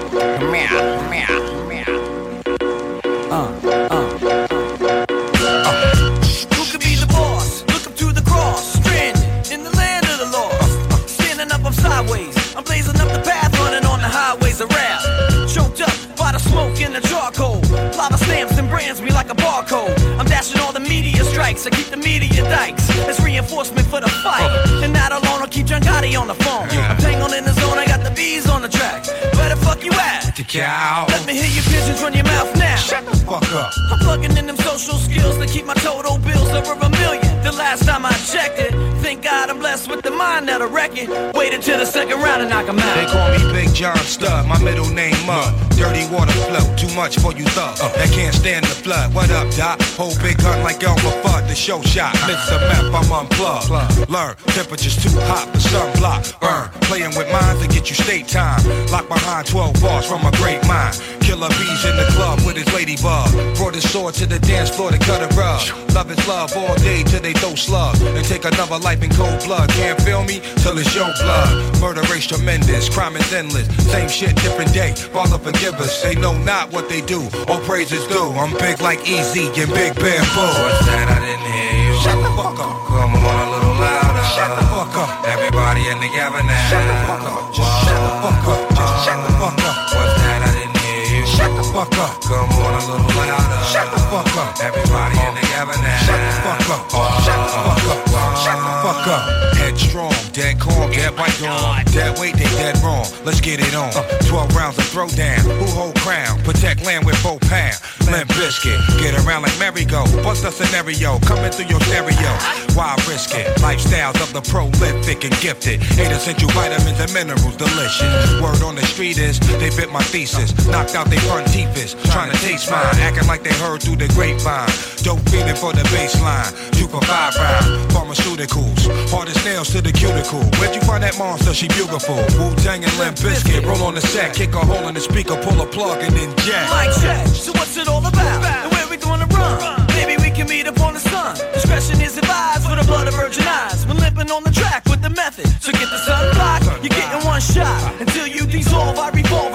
brands me like a barcode. I'm dashing all the media strikes. I keep the media dikes. It's reinforcement for the fight. And that alone will keep John Gotti on the phone. I'm tangled in the zone, I got the bees on the track. Where the fuck you at? The cow. Let me hear your pigeons run your mouth now. Shut the fuck up. I'm plugging in them social skills to keep my total bills over a million. The last time I checked it, thank God I'm blessed with mind that'll wreck it. Wait until the second round and knock 'em out. They call me Big John Stud, my middle name Mud. Dirty water flow, too much for you thug. Uh, that can't stand the flood. What up, Doc? Whole big gun like Elmer Fudd, the show shot. Mix a map, I'm unplugged. Learn, temperature's too hot, the sun block. Burn, playing with minds to get you state time. Locked behind 12 bars from a great mind. Killer bees in the club with his ladybug. Brought his sword to the dance floor to cut a rug. Love is love all day till they throw slugs. And take another life in cold blood. Can't feel me till it's your blood. Murder race tremendous, crime is endless. Same shit, different day. Father forgive us. They know not what they do. All praises due. I'm big like Easy and Big Bamboo. What's that? I didn't hear you. Shut the fuck up. Come on a little louder. Shut the fuck up. Everybody in the together now. Shut the fuck up. Just shut the fuck up. Just shut the fuck up. What's that? I didn't hear you. Shut the fuck up. Come on a little louder. Shut the fuck up. Everybody in the together now. Shut the fuck up. Shut the fuck up. Shut the fuck up. Headstrong, dead calm, dead white on. Dead weight, they dead wrong. Let's get it on. Uh. 12 rounds of throwdown. Who hold crown? Protect land with both pound. Limp Bizkit. Get around like merry-go. Bust a scenario. Coming through your stereo. Why risk it? Lifestyles of the prolific and gifted. Eight essential vitamins and minerals. Delicious. Word on the street is they bit my thesis. Knocked out they front teeth is. Trying to taste mine. Acting like they heard through the grapevine. Dope feeling for the baseline. Two for five round. Pharmaceuticals. Hardest nails to the cuticle. Where'd you find that monster? She beautiful. Wu-Tang and Limp Bizkit. Roll on the set. Kick a hole in the speaker. Pull a plug and then jack. Mic check. So what's it all about? And where we gonna run? Maybe we can meet up on the sun. Discretion is advised for the blood of virgin eyes. We're limping on the track with the method. So get the sun block. You're getting one shot until you dissolve. I revolve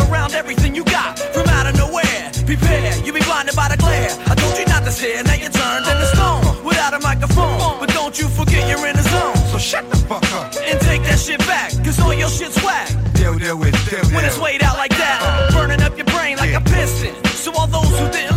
Prepare, you be blinded by the glare. I told you not to stare, now you're turned into stone without a microphone. But don't you forget you're in the zone. So shut the fuck up and take that shit back, cause all your shit's whack. Deal, deal with, deal, deal. When it's weighed out like that, burning up your brain like yeah. a piston. So all those who didn't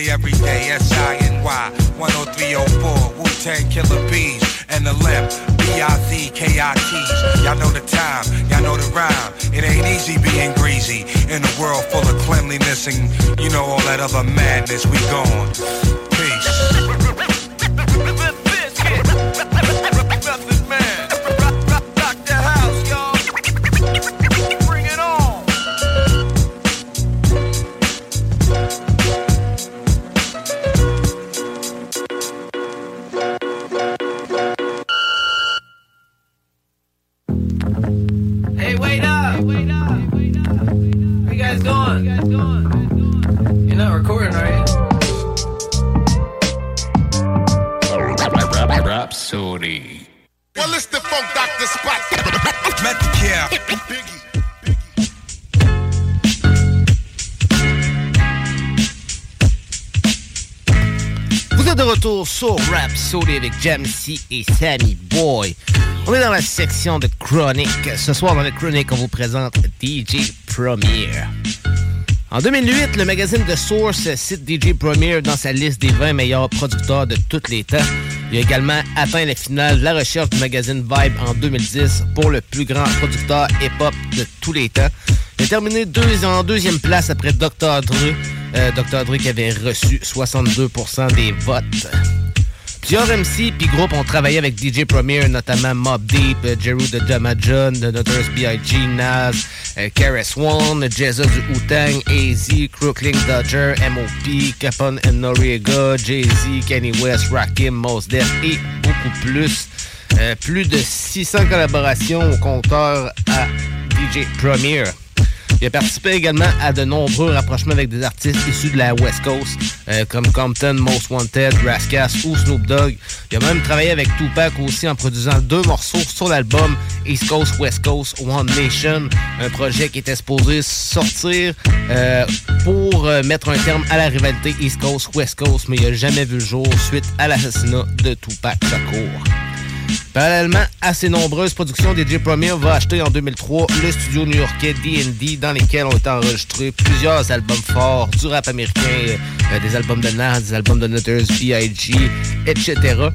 day, every day. S-I-N-Y 10304. Wu-Tang Killer Bees and the limp. B-I-Z-K-I-T's. Y'all know the time, y'all know the rhyme. It ain't easy being greasy in a world full of cleanliness and you know all that other madness. We gone. The Spot. Medicare. Vous êtes de retour sur Rap Sody avec Jamsey et Sammy Boy. On est dans la section de Chronic. Ce soir, dans la Chronic, on vous présente DJ Premier. En 2008, le magazine The Source cite DJ Premier dans sa liste des 20 meilleurs producteurs de tous les temps. Il a également atteint la finale de la recherche du magazine Vibe en 2010 pour le plus grand producteur hip-hop de tous les temps. Il a terminé en deuxième place après Dr. Dre. Euh, Dr. Dre qui avait reçu 62% des votes. Plusieurs MC puis groupes ont travaillé avec DJ Premier, notamment Mob Deep, euh, Jeru de Damajon, The Notorious B.I.G., Nas, euh, KRS One, Jezza du Wu-Tang, AZ, Crooklyn Dodger, M.O.P., Capone Noriega, Jay-Z, Kanye West, Rakim, Mos Def et beaucoup plus. Euh, plus de 600 collaborations au compteur à DJ Premier. Il a participé également à de nombreux rapprochements avec des artistes issus de la West Coast, euh, comme Compton, Most Wanted, Rascas ou Snoop Dogg. Il a même travaillé avec Tupac aussi en produisant deux morceaux sur l'album East Coast, West Coast, One Nation, un projet qui était supposé sortir euh, pour euh, mettre un terme à la rivalité East Coast, West Coast, mais il n'a jamais vu le jour suite à l'assassinat de Tupac Shakur. Parallèlement à ses nombreuses productions, DJ Premier va acheter en 2003 le studio new-yorkais D&D dans lesquels ont été enregistrés plusieurs albums forts du rap américain, euh, des albums de Nas, des albums de Notorious B.I.G., etc.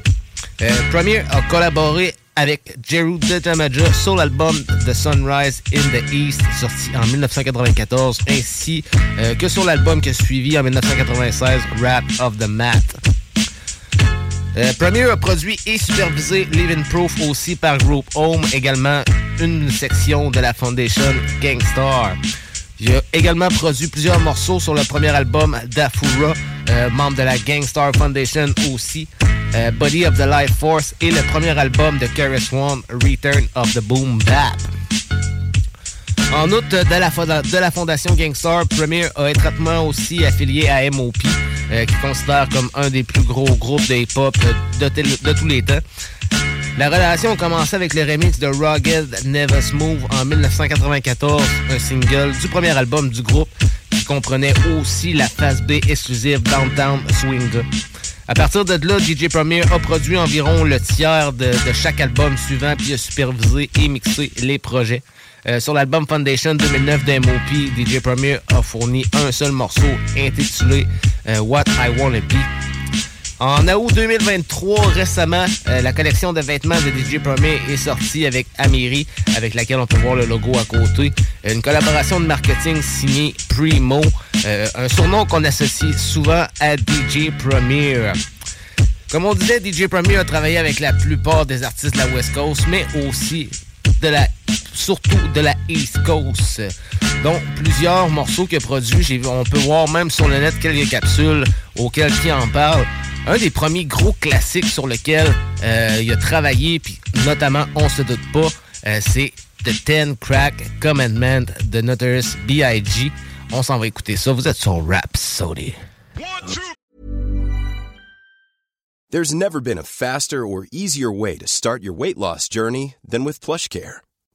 Premier a collaboré avec Jeru de Tamaja sur l'album The Sunrise in the East, sorti en 1994, ainsi euh, que sur l'album qui a suivi en 1996, Rap of the Mat. Euh, Premier a produit et supervisé Living Proof aussi par Group Home, également une section de la Foundation Gangstar. Il a également produit plusieurs morceaux sur le premier album d'Afura, euh, membre de la Gangstar Foundation aussi, euh, Body of the Life Force et le premier album de KRS One, Return of the Boom Bap. En la, fonda- de la fondation Gangstar, Premier a étroitement aussi affilié à MOP, euh, qui considère comme un des plus gros groupes de hip-hop euh, de, tel- de tous les temps. La relation a commencé avec le remix de Rugged Never Smooth en 1994, un single du premier album du groupe qui comprenait aussi la phase B exclusive Downtown Swing. À partir de là, DJ Premier a produit environ le tiers de, de chaque album suivant puis a supervisé et mixé les projets. Euh, sur l'album Foundation 2009 d'MOP, DJ Premier a fourni un seul morceau intitulé euh, What I Wanna Be. En août 2023, récemment, euh, la collection de vêtements de DJ Premier est sortie avec Amiri, avec laquelle on peut voir le logo à côté. Une collaboration de marketing signée Primo, un surnom qu'on associe souvent à DJ Premier. Comme on disait, DJ Premier a travaillé avec la plupart des artistes de la West Coast, mais aussi de la, surtout de la East Coast. Donc, plusieurs morceaux qu'il a produits. On peut voir même sur le net quelques capsules auxquelles il en parle. un des premiers gros classiques sur lequel euh, il a travaillé, puis notamment, on se doute pas, euh, c'est The Ten Crack Commandment de Notorious B.I.G. On s'en va écouter ça. Vous êtes sur Rhapsody. There's never been a faster or easier way to start your weight loss journey than with PlushCare.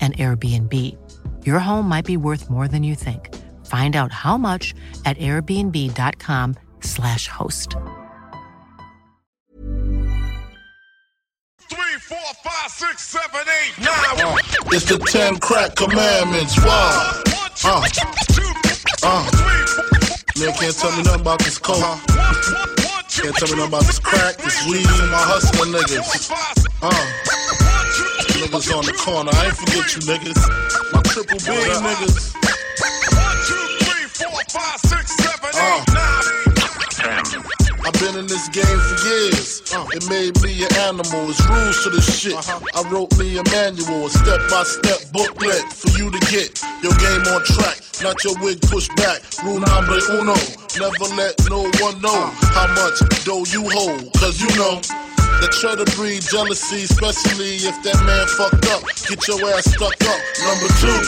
an Airbnb. Your home might be worth more than you think. Find out how much at airbnb.com/slash host. Three, four, five, six, seven, eight, nine. It's the ten crack commandments. Wow. Uh. Uh. Man can't tell me nothing about this coke. Can't tell me nothing about this crack, this weed, and my hustling niggas. Uh. Niggas on the corner, I ain't forget you niggas. My triple B niggas. One, two, three, four, five, six, seven, eight, nine. I've been in this game for years. Uh, it made me an animal. It's rules to this shit. I wrote me a manual, a step by step booklet for you to get your game on track. Not your wig pushed back. Rule number uno. Never let no one know how much dough you hold. Cause you know that try to breed jealousy, especially if that man fucked up. Get your ass stuck up. Number two,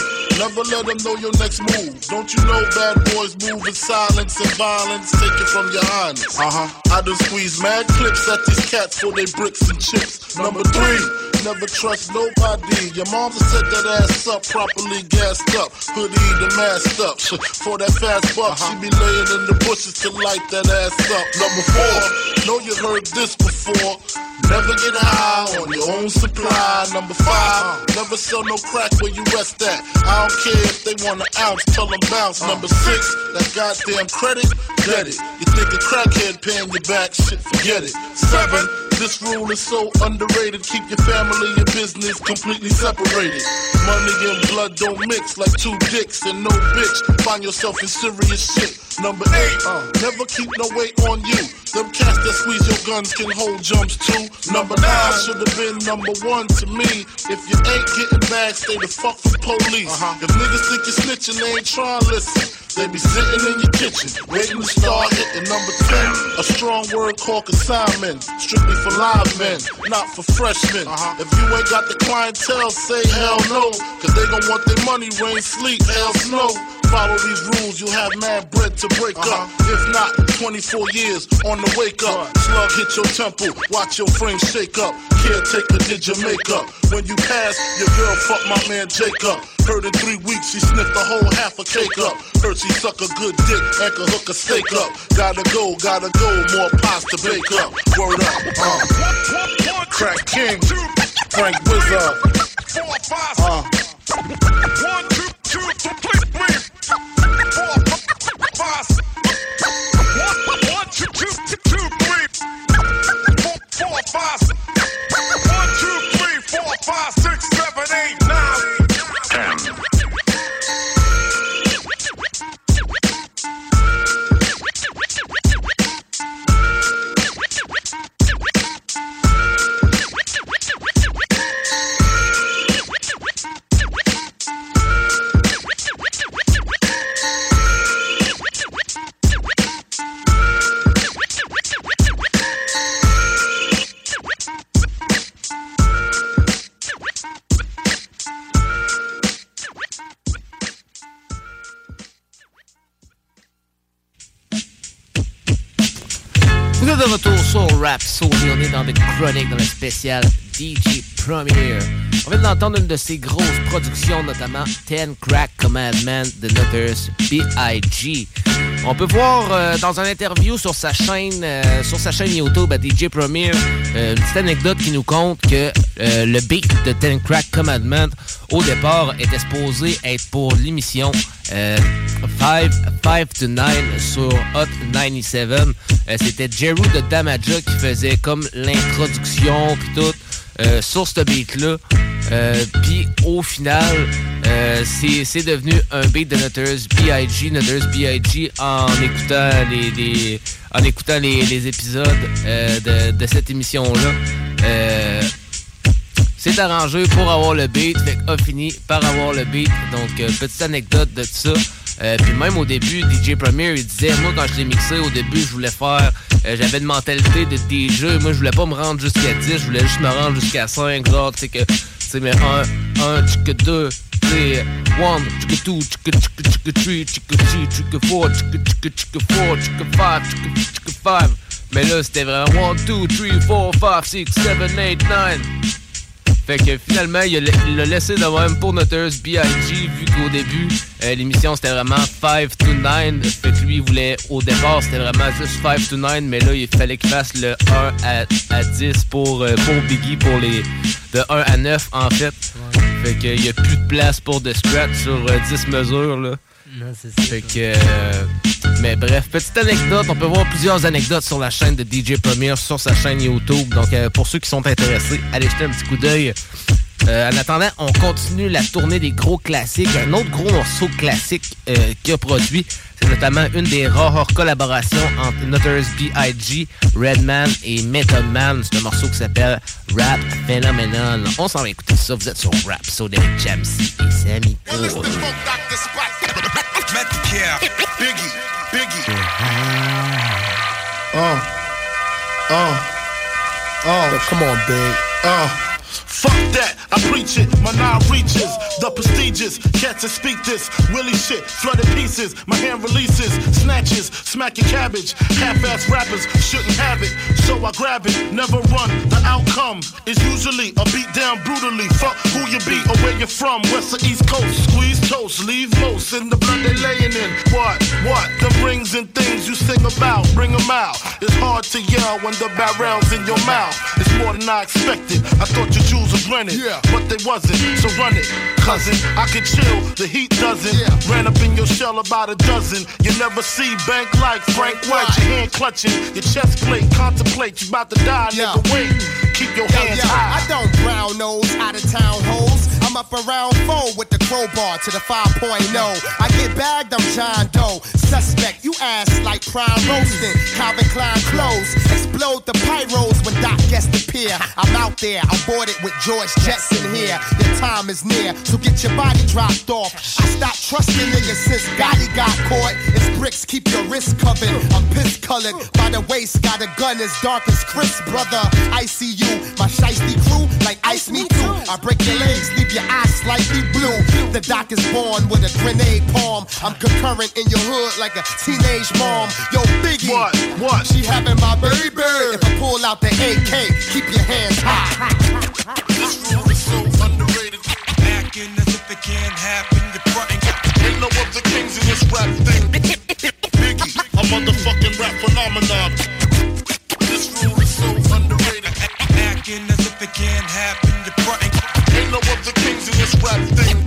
never let them know your next move. Don't you know bad boys move in silence and violence? Take it from your highness. Uh huh. I done squeeze mad clips at these cats for they bricks and chips. Number three, never trust nobody. Your mama set that ass up properly gassed up, hoodie the masked up. For that fast buck, she be laying in the bushes to light that ass up. Number four, know you heard this before. Never get high on your own supply. Number five, never sell no crack where you rest at. I don't care if they want an ounce, tell them bounce. Number six, that goddamn credit, get it. You think a crackhead paying you back, shit, forget it. Seven, this rule is so underrated. Keep your family and business completely separated. Money and blood don't mix like two dicks and no bitch. Find yourself in serious shit. Number eight, uh, never keep no weight on you. Them cats that squeeze your guns can hold jumps too. Number nine should have been number one to me. If you ain't getting back, stay the fuck from police. If niggas think you're snitching, they ain't trying to listen. They be sitting in your kitchen, waiting to start hitting number 10. A strong word called consignment, strictly for live men, not for freshmen. Uh-huh. If you ain't got the clientele, say hell no, cause they gon' want their money, rain, sleet, hell, snow. Follow these rules, you'll have mad bread to break uh-huh. up. If not, 24 years on the wake up. Slug hit your temple, watch your frame shake up. Caretaker did your makeup. When you pass, your girl fuck my man Jacob. Heard in three weeks she sniffed the whole half a cake up. Heard she suck a good dick and could hook a steak up. Gotta go, gotta go, more pies to bake up. Word up, uh. Crack King, Frank Wizard. Uh. One, two, two, three, three, four, five, one, one, two, two, two, three, On est dans des chroniques dans le spécial DJ Premier. On vient d'entendre une de ses grosses productions, notamment Ten Crack Commandment de Notorious B.I.G. On peut voir euh, dans une interview sur sa chaîne euh, sur sa chaîne YouTube à DJ Premier euh, une petite anecdote qui nous compte que le beat de Ten Crack Commandment au départ était supposé être pour l'émission 5, 5 to 9 sur Hot 97. C'était Jeru de Damaja qui faisait comme l'introduction puis tout sur ce beat-là. Puis au final, euh, c'est devenu un beat de Notorious B.I.G. Notorious B.I.G. en écoutant les, en écoutant les, épisodes euh, de, cette émission-là. Euh, c'est arrangé pour avoir le beat, fait a fini par avoir le beat. Donc, petite anecdote de ça. puis même au début, DJ Premier, il disait, moi quand je l'ai mixé, au début, je voulais faire, j'avais une mentalité de DJ, moi je voulais pas me rendre jusqu'à 10, je voulais juste me rendre jusqu'à 5, genre, tu sais que, c'est mais 1, 1, 2, clear. One, chicka two, chicka chicka chicka three, chicka three, chicka four, chicka chicka chicka four, chicka five, chicka chicka five. Mais là, c'était vraiment 1, 2, 3, 4, 5, 6, 7, 8, 9. Fait que finalement, il l'a laissé de même pour Notorious B.I.G. vu qu'au début, euh, l'émission c'était vraiment 5 to 9. Fait que lui, il voulait, au départ, c'était vraiment juste 5 to 9, mais là, il fallait qu'il fasse le 1 à, à 10 pour, euh, pour Biggie, pour les. de 1 à 9 en fait. Fait qu'il n'y a plus de place pour de scratch sur 10 euh, mesures, là. Non, c'est ça. Fait que. Euh, mais bref, petite anecdote. On peut voir plusieurs anecdotes sur la chaîne de DJ Premier, sur sa chaîne YouTube. Donc, euh, pour ceux qui sont intéressés, allez jeter un petit coup d'œil. en attendant, on continue la tournée des gros classiques. Un autre gros morceau classique qu'il a produit, c'est notamment une des rares collaborations entre Notorious B.I.G., Redman et Method Man. C'est un morceau qui s'appelle Rap Phenomenon. On s'en va écouter ça. Vous êtes sur Rap So avec Jamsey et Sammy Paul. Biggie, Biggie. Oh, oh, oh. Come on, big. Oh. Uh. Fuck that, I preach it. My nine reaches, the prestigious. Cats that speak this, Willie shit, flooded pieces. My hand releases, snatches, smack your cabbage. Half-ass rappers shouldn't have it, so I grab it. Never run. The outcome is usually a beat down brutally. Fuck who you be or where you're from, west or east coast. Squeeze toast, leave most in the blood they laying in. What? What? The rings and things you sing about, bring them out. It's hard to yell when the barrel's in your mouth. It's more than I expected. I thought you jewels was rented, yeah. but they wasn't. So run it, cousin. I could chill, the heat doesn't. Yeah. Ran up in your shell about a dozen. You never see bank like Frank White. Your hand clutching, your chest plate, contemplate. You about to die, yeah. nigga. Wait, keep your hands high. I don't brown nose out of town hoes. I'm up around four with the crowbar to the 5.0. I get bagged, I'm John Doe. Suspect, you ass like prime roasting. Calvin Klein clothes. Explode the pyros when Doc gets the pier. I'm out there, I'm boarded with George Jetson here. Your time is near, so get your body dropped off. I stopped trusting niggas since Gotti got caught. It's bricks, keep your wrist covered. I'm piss colored by the waist, got a gun as dark as Chris, brother. I see you, my shiesty crew, like ice me too. I break your legs, leave your eyes slightly blue. The doc is born with a grenade palm. I'm concurrent in your hood like a teenage mom. Yo, Biggie. What? What? She having my baby. If I pull out the AK, keep your hands high. This rule is so underrated. Acting as if it can't happen. You're. Ain't no other kings in this rap thing. Biggie, a motherfucking rap phenomenon. This rule is so underrated. Acting as if it can't happen. You're. Ain't no other kings in this rap thing.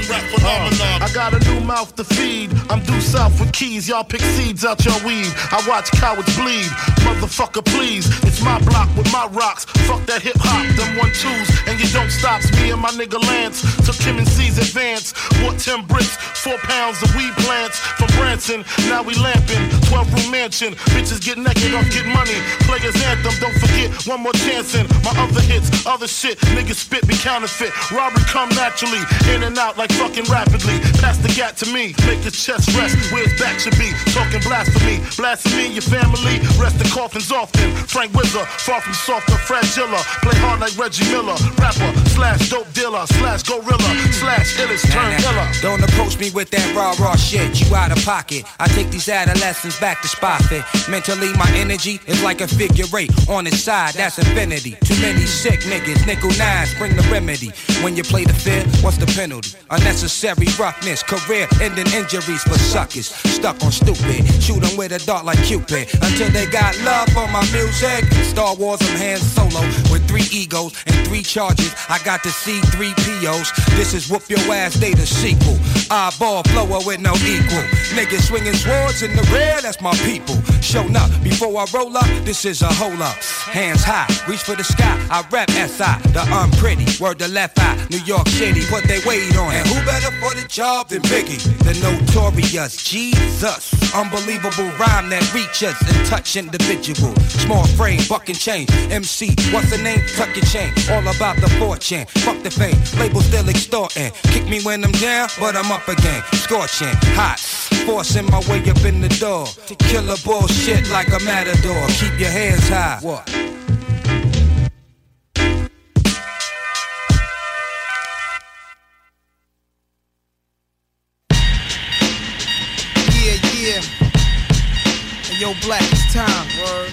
Biggie, a motherfucking rap phenomenon. Uh, I got a new mouth to feed. I'm due south with keys. Y'all pick seeds out your weed. I watch cowards bleed. Motherfucker, please. It's my block with my rocks. Fuck that hip hop, them one twos. And you don't stop. Me and my nigga Lance took him and C's advance. Bought 10 bricks, 4 pounds of weed plants from Branson. Now we lamping. 12 room mansion. Bitches get naked off get money. Players anthem. Don't forget one more chance in my other hits. Other shit. Niggas spit be counterfeit. Robbery come naturally. In and out like fucking rapidly. Pass the gat to me, make your chest rest where his back should be. Talking blasphemy, blasphemy, your family. Rest the coffins often. Frank Wizard, far from softer, fragile. Play hard like Reggie Miller. Rapper, slash dope dealer, slash gorilla, slash illest turn killer. Don't approach me with that raw, raw shit. You out of pocket. I take these adolescents back to spot fit. Mentally, my energy is like a figure eight. On its side, that's infinity. Too many sick niggas, nickel nines, bring the remedy. When you play the fair, what's the penalty? Unnecessary roughness, career ending injuries for suckers. Stuck on stupid, shoot 'em with a dart like Cupid. Until they got love for my music. Star Wars, I'm Han Solo with three egos and three charges. I got to see three POs. This is Whoop Your Ass Day, the sequel. Eyeball flower with no equal. Niggas swinging swords in the rear, that's my people. Shown up before I roll up, this is a hold up. Hands high, reach for the sky. I rap SI, the unpretty. Word the left eye, New York City, what they wait on. And who better for the job than Biggie? The notorious Jesus. Unbelievable rhyme that reaches and touch individual. Small frame, buck and chain. MC, what's the name? Tuck your chain. All about the fortune. Fuck the fame. Label still extorting. Kick me when I'm down, but I'm up again. Scorching, hot. Forcing my way up in the door. To kill a bullshit like a matador. Keep your hands high. What? Yo, black, it's time. Word.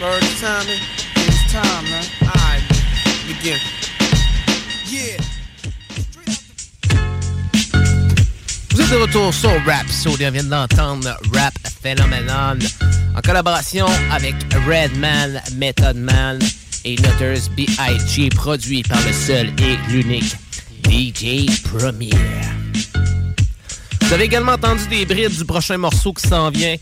Word, it's time. man. It's time, man. Alright, begin. Yeah. Vous êtes de retour sur Rap Soda. On vient d'entendre Rap Phenomenon en collaboration avec Redman, Method Man et Nutters B.I.G. produit par le seul et l'unique DJ Premier. Vous avez également entendu des brides du prochain morceau qui s'en vient.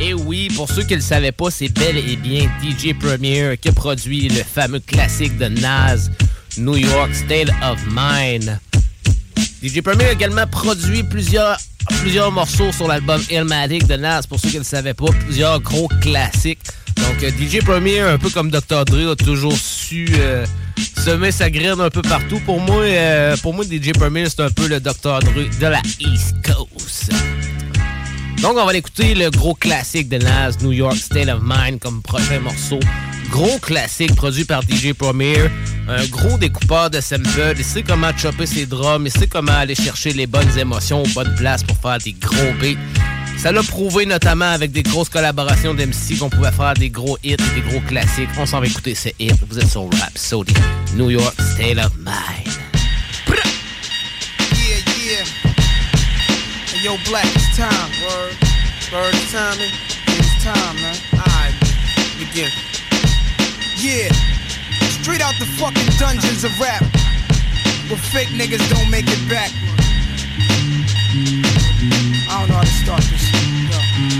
Et oui, pour ceux qui ne le savaient pas, c'est bel et bien DJ Premier qui a produit le fameux classique de Nas, New York State of Mind. DJ Premier a également produit plusieurs, plusieurs morceaux sur l'album Illmatic de Nas, pour ceux qui ne le savaient pas, plusieurs gros classiques. Donc euh, DJ Premier, un peu comme Dr. Dre, a toujours euh, semer sa graine un peu partout. Pour moi, euh, pour moi DJ Premier, c'est un peu le Dr. Dre de la East Coast. Donc, on va l'écouter le gros classique de Nas, New York State of Mind, comme prochain morceau. Gros classique produit par DJ Premier. Un gros découpeur de sample. Il sait comment chopper ses drums. Il sait comment aller chercher les bonnes émotions aux bonnes places pour faire des gros beats. Ça l'a prouvé notamment avec des grosses collaborations d'MC qu'on pouvait faire des gros hits des gros classiques. On s'en va écouter ces hits. Vous êtes sur Rap Sody, New York State of Mind. Yeah, yeah. And yo, black, it's time. Word. Word, it's time. It's time, man. Alright, begin. Yeah. Straight out the fucking dungeons of rap. Where fake niggas don't make it back. Know how to. Yo.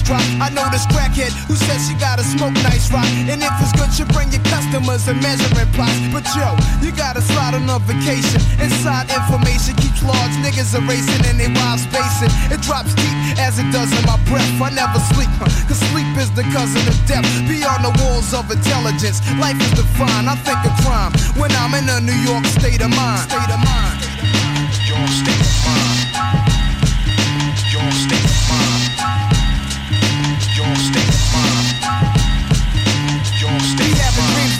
drop. I know this crackhead who says she gotta smoke nice rock. And if it's good, you bring your customers and measuring plots. But yo, you gotta slide on a vacation. Inside information keeps large niggas erasing and they wild spacing. It drops deep as it does in my breath. I never sleep, cause sleep is the cousin of death. Beyond the walls of intelligence, life is defined. I think of crime when I'm in a New York state of mind. State of mind. Your state of mind.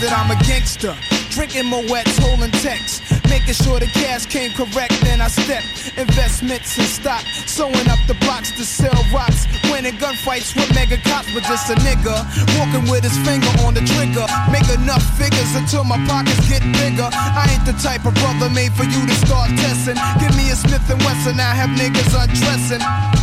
That I'm a gangster. Drinking Moet's, holding texts. Making sure the cash came correct, then I step. Investments in stock. Sewing up the blocks to sell rocks. Winning gunfights with mega cops, but just a nigga. Walking with his finger on the trigger. Make enough figures until my pockets get bigger. I ain't the type of brother made for you to start testing. Give me a Smith and Wesson, I have niggas undressing.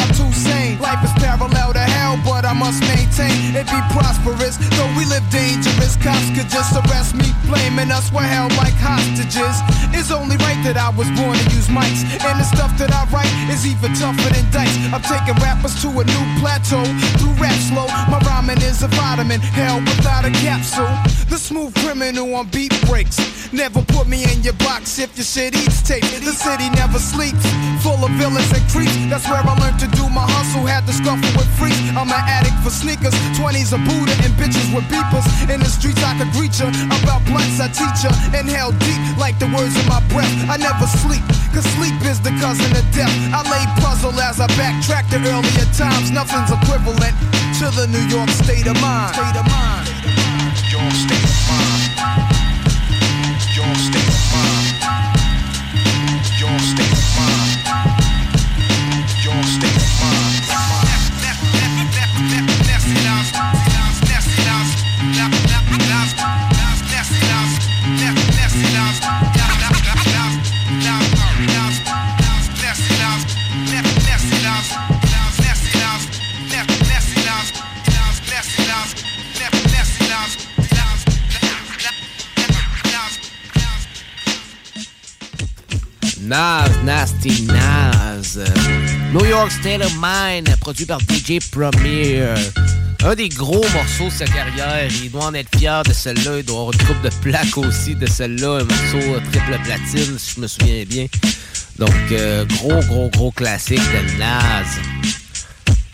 Sane. Life is parallel to hell, but I must maintain it be prosperous. Though we live dangerous, cops could just arrest me, blaming us we're held like hostages. It's only right that I was born to use mics, and the stuff that I write is even tougher than dice. I'm taking rappers to a new plateau through rap slow. My rhyming is a vitamin, hell without a capsule. The smooth criminal on beat breaks. Never put me in your box if your shit eats tape. The city never sleeps, full of villains and creeps. That's where I learned to do my hustle. Had to scuffle with freaks. I'm an addict for sneakers, 20s a Buddha and bitches with beepers. In the streets I could greet ya. About blunts I teach ya. Inhale deep like the words in my breath. I never sleep, cause sleep is the cousin of death. I lay puzzle as I backtrack to earlier times. Nothing's equivalent to the New York state of mind. State of mind. Your state of mind. Your state of mind. Nas, Nasty Nas. New York State of Mind, produit par DJ Premier. Un des gros morceaux de sa carrière. Il doit en être fier de celle-là. Il doit avoir une coupe de plaques aussi de celle-là. Un morceau triple platine, si je me souviens bien. Donc, euh, gros, gros, gros classique de Nas.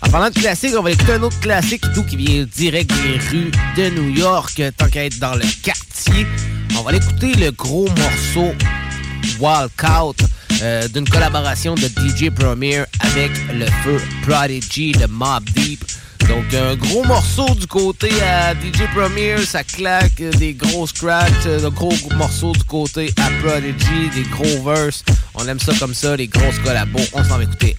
En parlant de classique, on va écouter un autre classique tout qui vient direct des rues de New York, tant qu'à être dans le quartier. On va l'écouter le gros morceau Walkout euh, d'une collaboration de DJ Premier avec le feu Prodigy de Mob Deep. Donc un gros morceau du côté à DJ Premier, ça claque, euh, des gros scratchs, euh, de gros morceaux du côté à Prodigy, des gros verses. On aime ça comme ça, les grosses collabos. On s'en va écouter.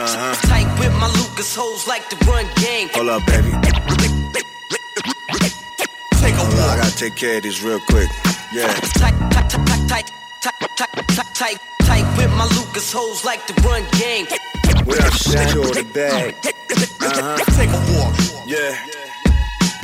Uh-huh. Tight with my Lucas hoes like to run game. Hold up, baby. Take a on, I gotta take care of this real quick. Yeah. Tight, tight, tight, tight, tight, tight, tight, tight, tight with my Lucas hoes like to run game. What up, secure the bag? Uh-huh. Take a walk. Yeah.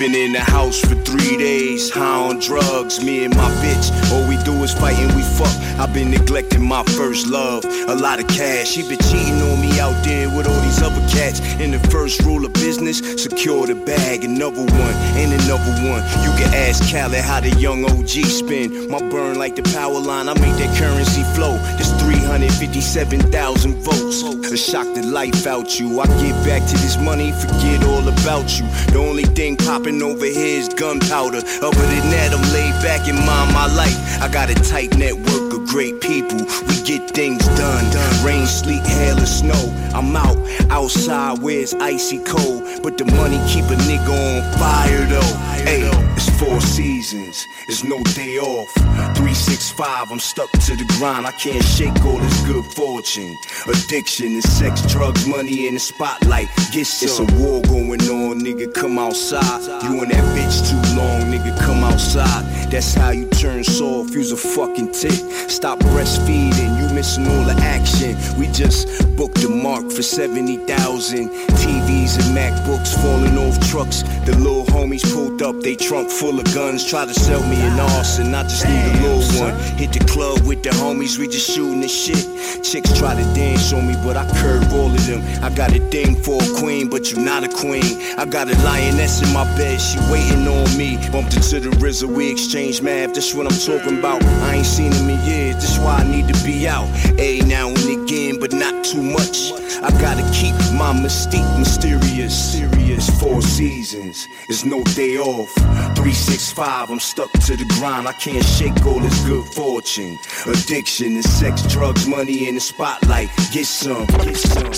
Been in the house for three days, high on drugs. Me and my bitch, all we do is fight and we fuck. I've been neglecting my first love. A lot of cash, she been cheating on me out there with all these other cats. And the first rule of business, secure the bag. Another one, and another one. You can ask Khaled how the young OG spin. My burn like the power line, I make that currency flow. This 357,000 votes. A shock the life out you. I get back to this money, forget all about you. The only thing popping over his gunpowder. Other than that, I'm laid back and mind my life. I got a tight network of great people. We get things done. Rain, sleet, hail, or snow. I'm out, outside where it's icy cold. But the money keep a nigga on fire though. Hey, it's four seasons, it's no day off. 365, I'm stuck to the grind. I can't shake all this good fortune. Addiction is sex, drugs, money in the spotlight. Get some. It's a war going on, nigga. Come outside. You and that bitch too long, nigga. Come outside. That's how you turn soft. Use a fucking tick. Stop breastfeeding. You missing all the action. We just booked the mark for 70,000. TVs and MacBooks falling off trucks. The little homies pulled up, they trunk full of guns. Try to sell me an arson. I just need a little one. Hit the club with the homies, we just shooting the shit. Chicks try to dance on me, but I curve all of them. I got a thing for a queen, but you're not a queen. I got a lioness in my bed, she waiting on me. Bumped into the RZA, we exchange math. That's what I'm talking about. I ain't seen him in years, that's why I need to be out. A now and again, but not too much. I gotta keep my mystique mysterious. Serious four seasons, it's no day off. 365, I'm stuck to the grind. I can't shake all this good fortune. Addiction and sex, drugs, money in the spotlight. Get some, get some.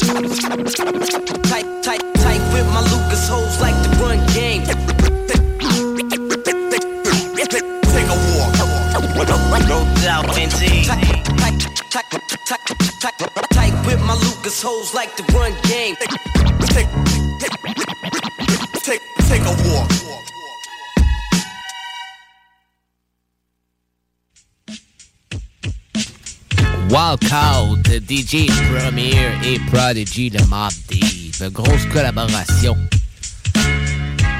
Tight, tight, tight with my Lucas hoes like to run game. Take a walk. No doubt, indeed. Tight, with my Lucas hoes like run game. Take, take, take a walk. Walkout, DJ Premier et Prodigy de Mob Deep. Grosse collaboration.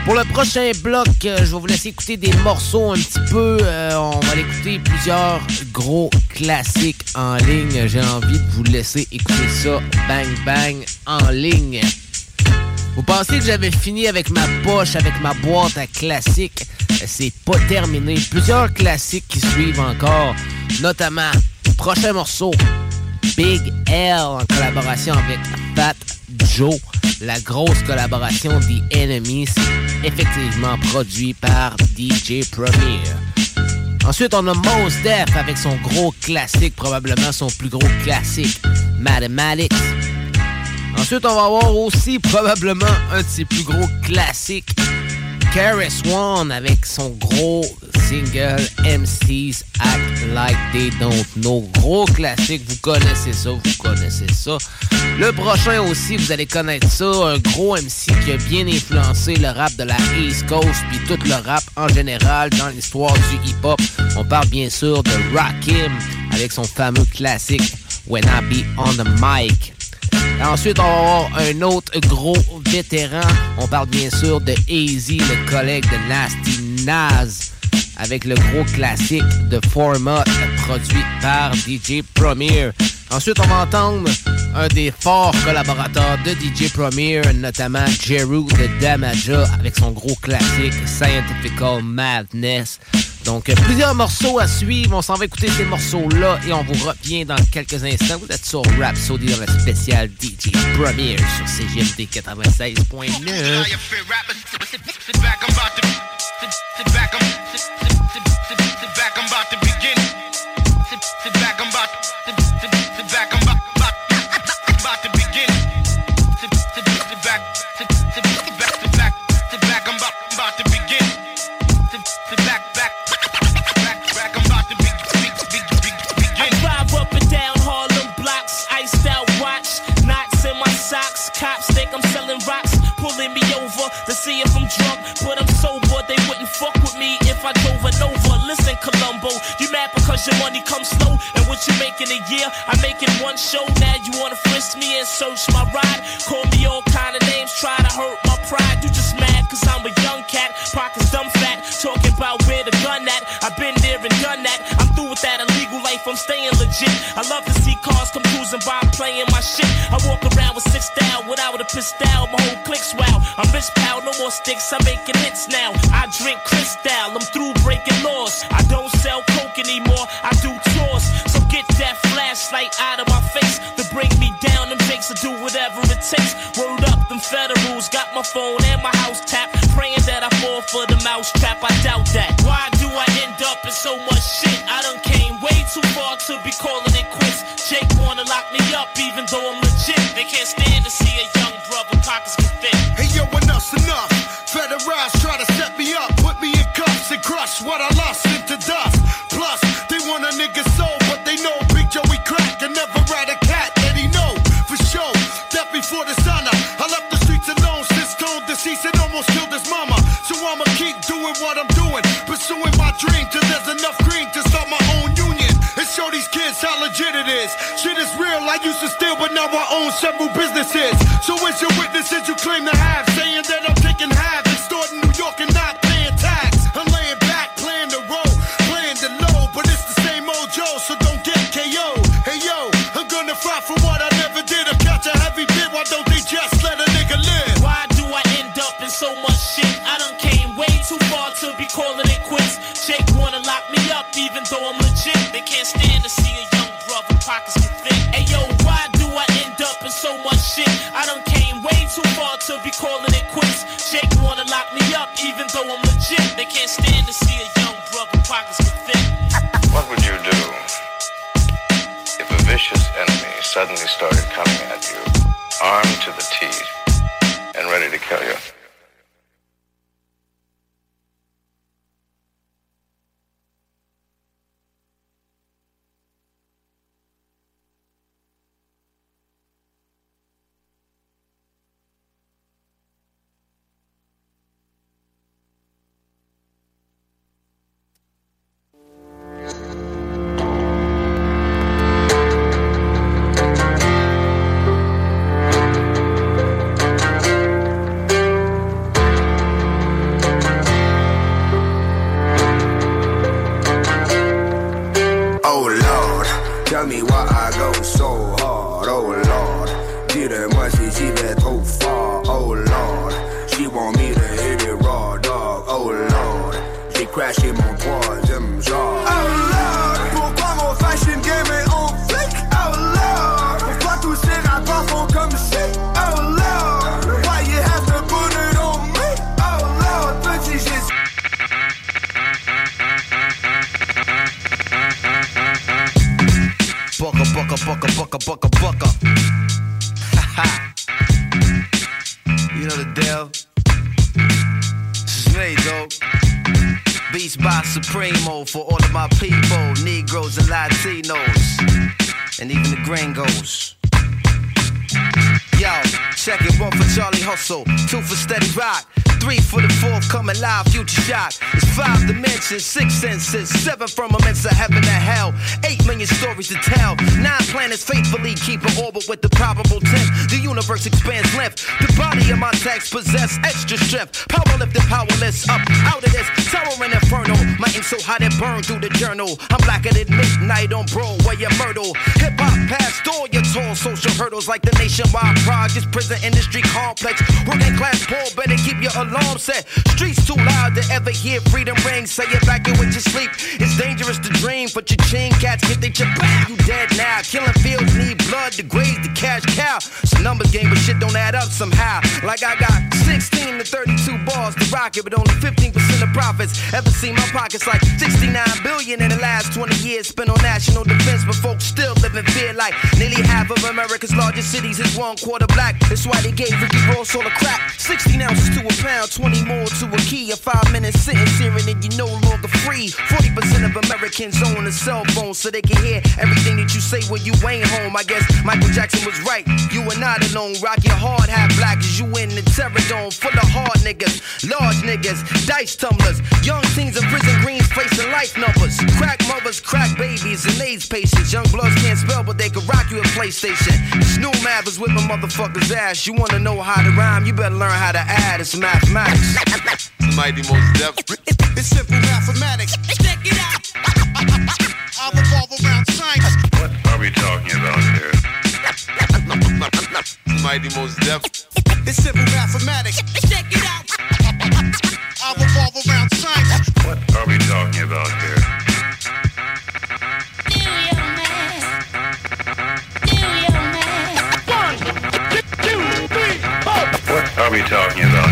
Pour le prochain bloc, euh, je vais vous laisser écouter des morceaux un petit peu. Euh, on va écouter plusieurs gros classiques en ligne. J'ai envie de vous laisser écouter ça bang bang en ligne. Vous pensez que j'avais fini avec ma poche, avec ma boîte à classiques? C'est pas terminé. Plusieurs classiques qui suivent encore, notamment prochain morceau, Big L en collaboration avec Fat Joe. La grosse collaboration The Enemy, c'est effectivement produit par DJ Premier. Ensuite, on a Mos Def avec son gros classique, probablement son plus gros classique, Mathematics. Ensuite, on va avoir aussi probablement un de ses plus gros classiques, Karis One avec son gros single MC's Act Like They Don't Know. Gros classique, vous connaissez ça, vous connaissez ça. Le prochain aussi, vous allez connaître ça, un gros MC qui a bien influencé le rap de la East Coast puis tout le rap en général dans l'histoire du hip-hop. On parle bien sûr de Rakim avec son fameux classique When I Be On The Mic. Ensuite, on va avoir un autre gros vétéran. On parle bien sûr de Easy, le collègue de Nasty Naz, avec le gros classique de Format produit par DJ Premier. Ensuite, on va entendre un des forts collaborateurs de DJ Premier, notamment Jeru de Damaja, avec son gros classique Scientifical Madness. Donc, euh, plusieurs morceaux à suivre. On s'en va écouter ces morceaux-là et on vous revient dans quelques instants. Vous êtes sur Rhapsody dans le spécial DJ Premier sur CGMD 96.9. mad because your money comes slow, and what you make in a year, I make in one show. Now you wanna frisk me and search my ride, call me all kind of names, try to hurt my pride. You just mad cause I'm a young cat, pockets dumb fat, talking about where the gun at. I've been there and done that. I'm through with that illegal life, I'm staying legit. I love to see cars come cruising by, playing my shit. I walk around with six style without a pistol, my whole clique's wow. I'm rich pal, no more sticks, I'm making hits now. I drink crystal, phone and my house tap. Praying that I fall for the mouse trap, I doubt that. Now I own several businesses. So where's your witnesses you claim to The universe expands length. The body of my tax possess extra strength. Power lifted, powerless, up out of this tower and inferno. My ink so hot it burned through the journal. I'm blacker than midnight on Broadway and Myrtle. Hip hop past all your tall social hurdles like the nationwide projects, prison industry complex. Working class poor, better keep your alarm set. Streets too loud to ever hear freedom ring. Say evacuate your sleep. It's dangerous to dream, but your chain cats get they chip back. You dead now. Killing fields need blood to graze the cash cow. It's a numbers game, but shit don't add up somehow. Like I got 16 to 32 bars to rock it, but only 15% of profits. Ever seen my pockets like 69 billion in the last 20 years spent on national defense, but folks still live in fear like nearly half of America's largest cities is one quarter black. That's why they gave Ricky Ross all the crack. 16 ounces to a pound, 20 more to a key. A five minute sentence here and you're no longer free. 40% of Americans own a cell phone so they can hear everything that you say when you ain't home. I guess Michael Jackson was right. You are not alone. Rock your hard hat black as you in the terror dome full of hard niggas, large niggas, dice tumblers, young teens in prison greens facing life numbers. Crack mothers, crack babies, and AIDS patients. Young bloods can't spell, but they can rock you a PlayStation. Snoop Mav is with my motherfucker's ass. You wanna know how to rhyme? You better learn how to add. It's mathematics. Mighty Mos Def. It's simple mathematics. Check it out. I revolve around science. What are we talking about here? Mighty Mos Def. It's simple mathematics. Check it out. I revolve around science. What are we talking about here? What are we talking about here? Yo,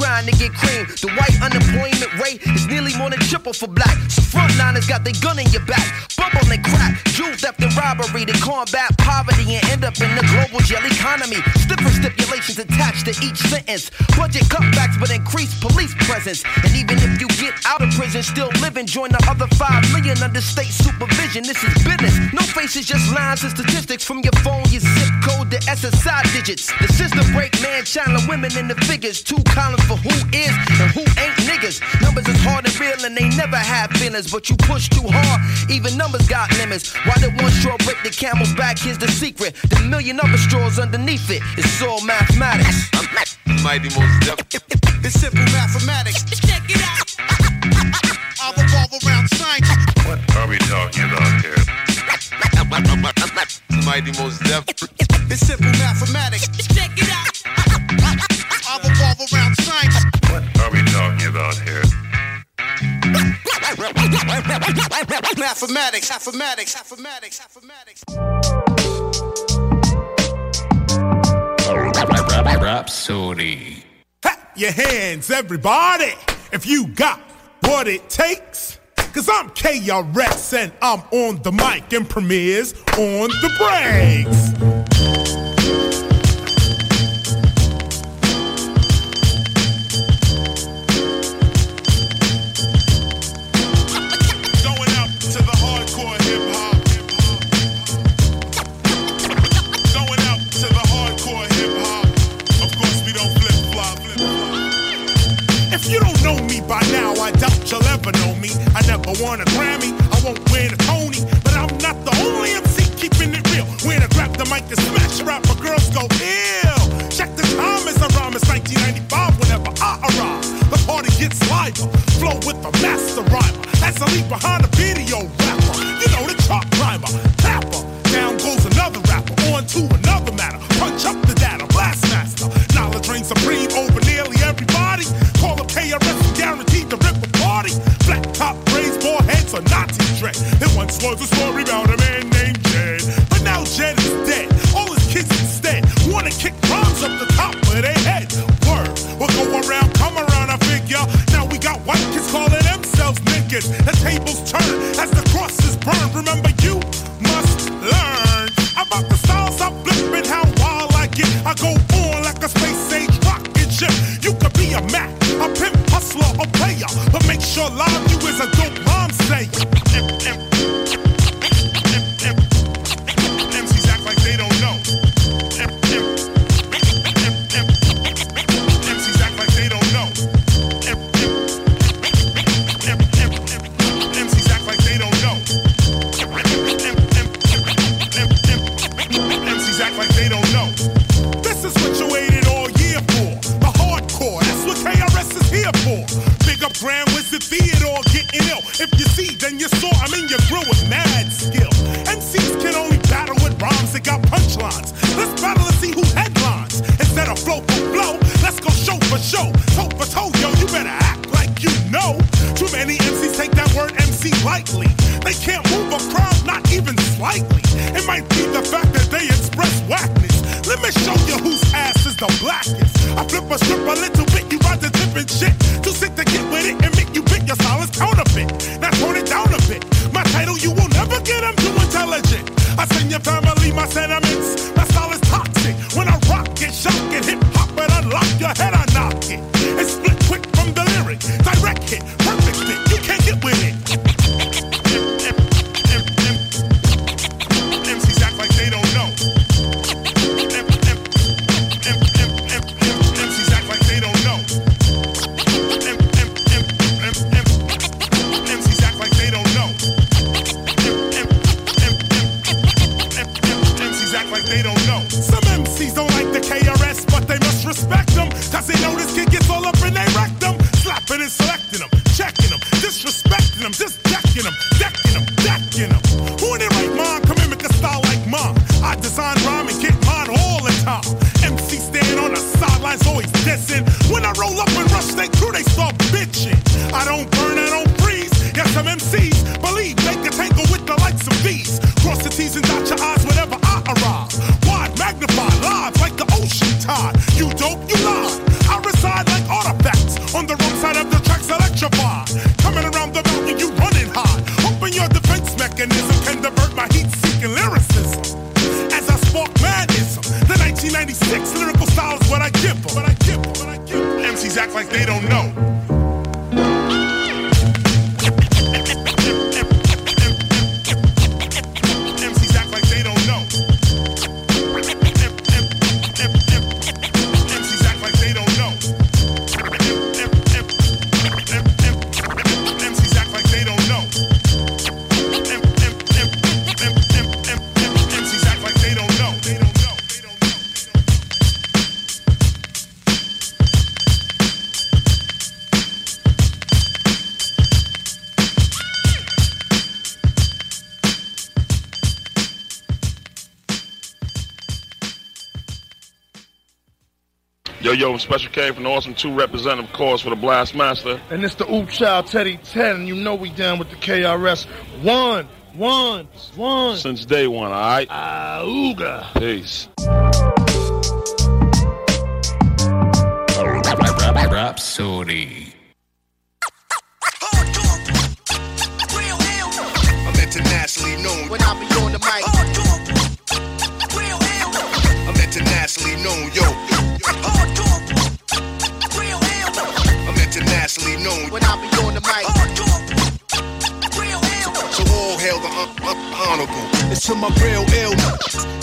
grind to get cream. The white unemployment rate is nearly more than triple for black. So frontliners got their gun in your back. Bubble and crack, jewel theft and robbery to combat poverty and end up in the global jail economy. Stiffer stipulations attached to each sentence. Budget cutbacks but increased police presence. And even if you get out of prison, still living, join the other five million under state supervision. This is business. No faces, just lines and statistics from your phone, your zip code, the SSI digits. The system break man, China women in the figures. Two columns for who is and who ain't niggas. Numbers is hard and real and they never have feelings, but you push too hard. Even numbers got limits. Why did one straw break the camel's back? Here's the secret. The million other straws underneath it. It's all mathematics. Mighty most definitely. It's simple mathematics. Check it out. I revolve around science. What are we talking about here? Mighty most definitely. It's simple mathematics. Check it out. Mathematics, mathematics, mathematics, mathematics. Rapsodie. Clap your hands, everybody, if you got what it takes. Cause I'm KRS and I'm on the mic and premieres on the breaks. Six lyrical styles, but I give them. MCs act like they don't know. Special K from the Awesome 2 representative cause for the Blast Master. And it's the Oop Child Teddy 10, you know we down with the KRS. One, one, one. Since day one, alright? Auga. Peace. Rapsodie. I'm internationally known when I be on the mic. I'm internationally known, yo. Internationally known when I be on the mic. So all hail the un- un- honorable. It's to my real ill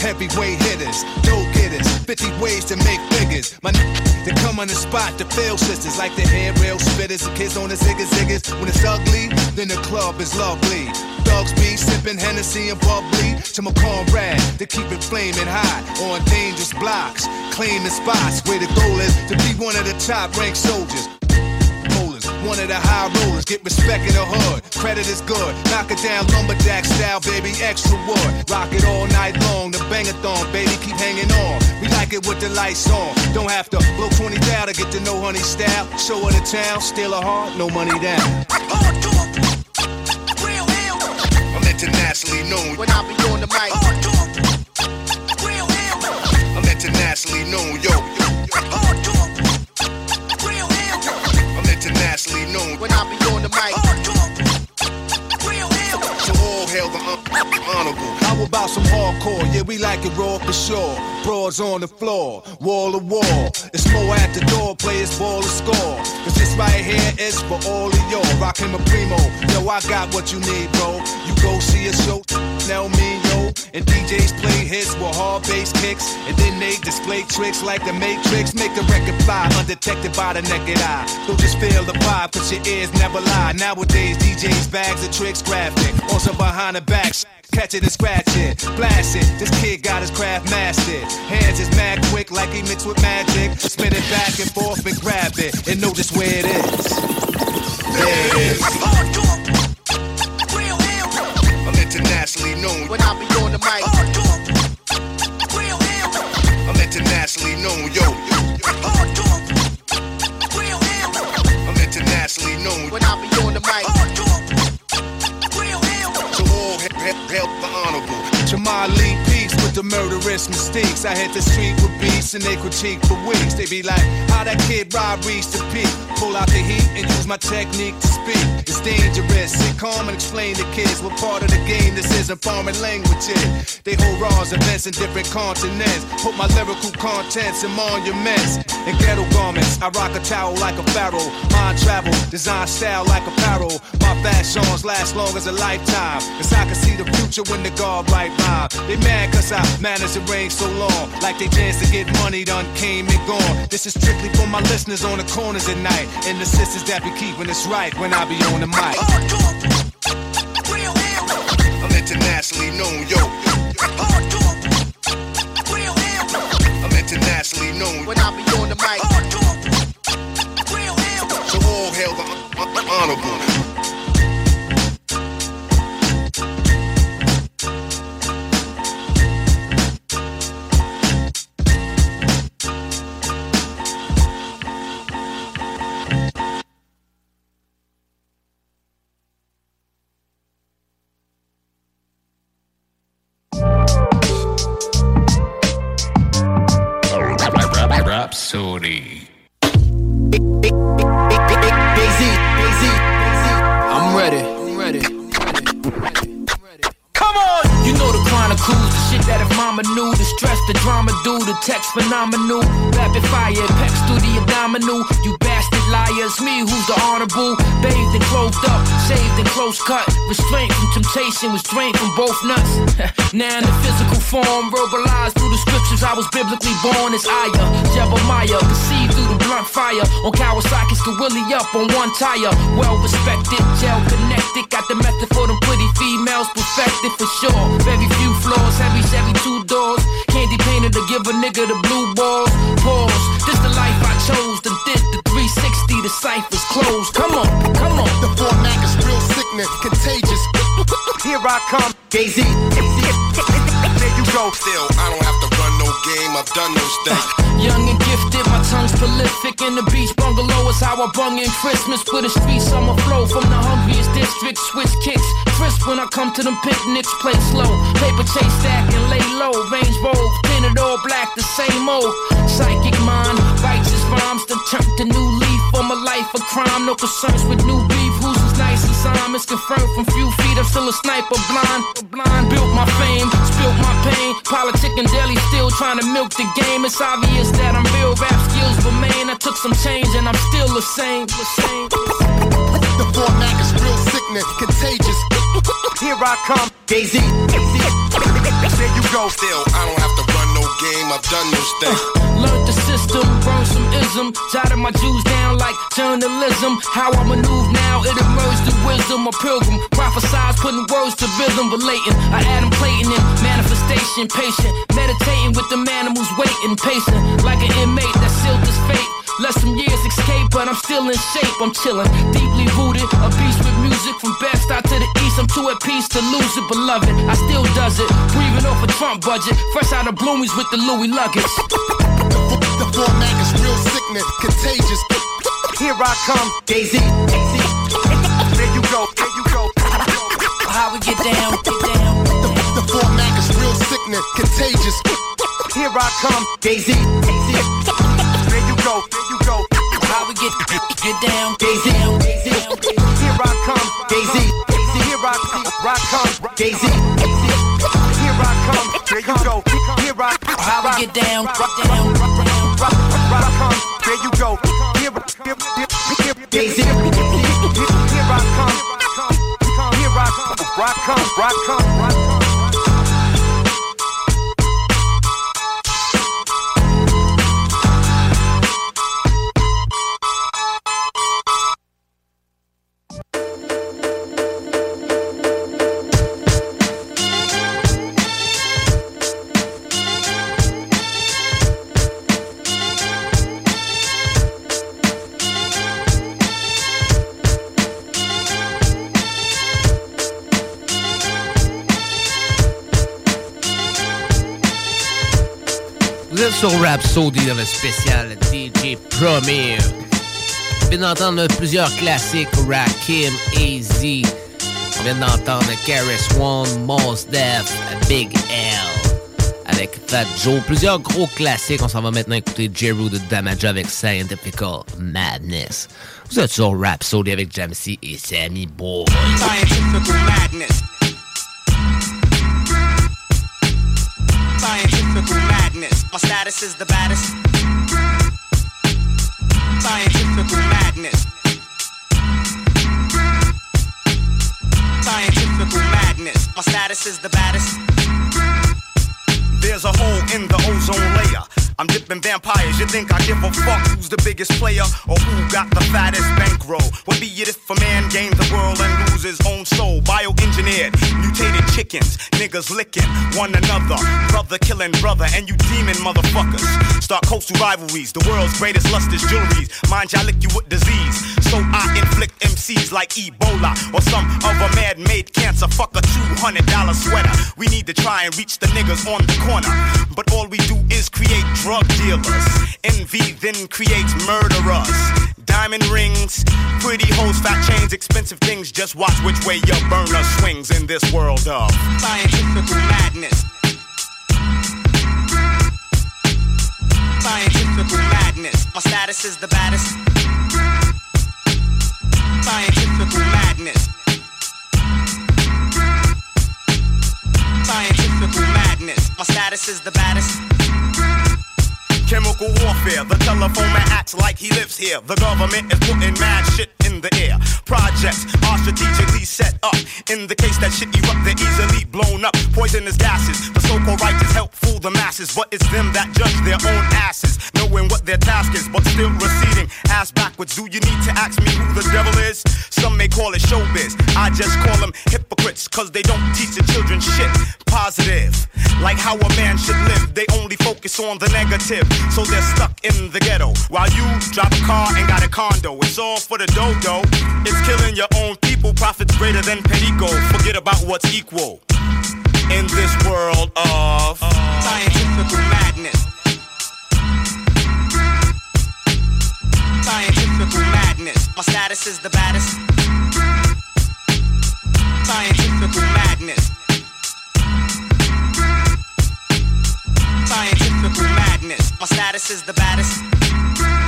heavyweight hitters, dope getters, 50 ways to make figures. My n- they come on the spot to fail sisters like the hair rail spitters, the kids on the ziggas ziggers. When it's ugly, then the club is lovely. Thugs be sipping Hennessy and bubbly to my comrade to keep it flaming hot on dangerous blocks, claiming spots where the goal is to be one of the top ranked soldiers. One of the high rollers, get respect in the hood. Credit is good. Knock it down, lumberjack style, baby. Extra wood. Rock it all night long. The bangathon, baby, keep hanging on. We like it with the lights on. Don't have to blow 20 down to get to know honey style. Show her the town, steal a heart, no money down. I'm internationally known when I be on the mic. I'm internationally known, yo. When I be on the mic. So all hail the un- honorable. How about some hardcore? Yeah, we like it raw for sure. Broads on the floor, wall to wall. It's more at the door, players ball to score. Cause this right here is for all of y'all. Rockin' my primo. Yo, I got what you need, bro. You go see a show, tell me, yo. And DJs play hits with hard bass kicks. And then they display tricks like the Matrix. Make the record fly, undetected by the naked eye. Don't just feel the vibe, cause your ears never lie. Nowadays, DJs bags of tricks graphic. Also behind the back. Catch it and scratch it, blast it. This kid got his craft mastered. Hands is mad quick, like he mixed with magic. Spin it back and forth and grab it, and know just where it is. There it is. Internationally known when I be on the mic. I'm internationally known, yo. I'm internationally known when I be on the mic. So all hail, hail, hail the honorable. Peace with the murderous mistakes. I hit the street with beats and they critique for weeks. They be like, how that kid Rob reached the peak. Pull out the heat and use my technique to speak. It's dangerous. Sit calm and explain to kids what part of the game this is in foreign languages. They hold raws events in different continents. Put my lyrical contents in monuments and ghetto garments. I rock a towel like a pharaoh. Mind travel, design style like apparel. My fashions last long as a lifetime. Cause I can see the future when the guard right rhyme. They mad cause I managed to reign so long. Like they chance to get money done came and gone. This is strictly for my listeners on the corners at night. And the sisters that be keeping us right when I be on the mic. I'm internationally known, yo. I'm internationally known when I be on the mic. So all hail the honorable. Do, the text phenomenal. Rapid fire, pecs through the abdominal. You bastard liars, me who's the honorable. Bathed and clothed up, shaved and close cut. Restraint from temptation was drained from both nuts. now in the physical form, verbalized through the scriptures, I was biblically born as Aya. Uh, Jeremiah, perceived through the blunt fire. On Kawasaki's can willy up on one tire. Well respected, gel connected. Got the method for them pretty females, perfected for sure. Very few flaws, heavy Chevy two doors. Candy painted to give a nigga the blue balls. Pause, this the life I chose. The did the 360, the cipher's closed. Come on, come on. The format is real sickness, contagious. Here I come, Jay-Z. There you go. Still, I don't have to run no game, I've done those things. Uh, young and gifted, my tongue's prolific. In the beach bungalow is how I bung in Christmas. Put a street summer flow from the hungriest district. Switch kicks, crisp when I come to them picnics. Play slow, paper chase stack and lay low. Range road, tinted all black, the same old. Psychic mind, his rhymes. Then turned the new leaf for my life of crime. No concerns with new beef. Who's as nice as I'm? It's confirmed from few feet. I'm still a sniper, blind, blind. Built my fame, spilt my pain. Politic and deli still trying to milk the game. It's obvious that I'm real. Rap skills remain. I took some change and I'm still the same. The same. The format is real sickness, contagious. Here I come, Jay-Z. There you go. Still, I don't have to run no game, I've done those things. Uh, learned the system, burn some ism. Jotted my Jews down like journalism. How I maneuver now, it emerged the wisdom. A pilgrim, prophesize, putting words to rhythm, relating. I Adam Clayton in manifestation, patient. Meditating with the who's waiting, pacing Like an inmate that sealed his fate. Let some years escape, but I'm still in shape. I'm chilling, deeply rooted. A beast with music from best out to the east. I'm too at peace to lose it, beloved. I still does it. Breathing off a Trump budget. Fresh out of Bloomies with the Louis luggage. The format is real sickness, contagious. Here I come, Jay-Z. There you go, there you go. How we get down, get down. The, the format is real sickness, contagious. Here I come, Jay-Z. There you go, there you go. How we get get, get down, Jay-Z. Come, Jay-Z. Here I come, there you go. Here I how we get down, get down, I dans le spécial DJ Premier. On vient d'entendre plusieurs classiques, Rakim, AZ. On vient d'entendre Karis One, Mos Def, Big L avec Fat Joe. Plusieurs gros classiques. On s'en va maintenant écouter Jeru de Damage avec Scientifical Madness. Vous êtes sur Rhapsody avec Jamsey et Sammy Boy. Status is the baddest. Scientifical madness. Scientifical madness. My status is the baddest. There's a hole in the ozone layer. I'm dipping vampires. You think I give a fuck who's the biggest player or who got the fattest bankroll? What be it if a man gains the world and loses his own soul? Bioengineered, mutated chickens, niggas licking one another, brother killing brother, and you demon motherfuckers. Start coastal rivalries. The world's greatest lust is jewelries. Mind y'all lick you with disease. So I inflict MCs like Ebola or some other man-made cancer. Fuck a $200 sweater. We need to try and reach the niggas on the corner. But all we do is create drug dealers. Envy then creates murderers. Diamond rings, pretty hoes, fat chains, expensive things. Just watch which way your burner swings in this world of scientific madness. Scientifical madness. My status is the baddest. Scientifical madness. Scientifical madness. madness. My status is the baddest. Chemical warfare, the telephone man acts like he lives here. The government is putting mad shit in the air. Projects are strategically set up. In the case that shit erupt, they're easily blown up. Poisonous gases, the so-called righteous help fool the masses. But it's them that judge their own asses, knowing what their task is, but still receding. Ass backwards, do you need to ask me who the devil is? Some may call it showbiz. I just call them hypocrites, cause they don't teach the children shit positive. Like how a man should live, they only focus on the negative. So they're stuck in the ghetto. While you drive a car and got a condo, it's all for the dodo. It's killing your own people, profits greater than Perico. Forget about what's equal. In this world of scientific madness. Scientific madness. My status is the baddest. Scientific madness. Scientific madness. My status is the baddest.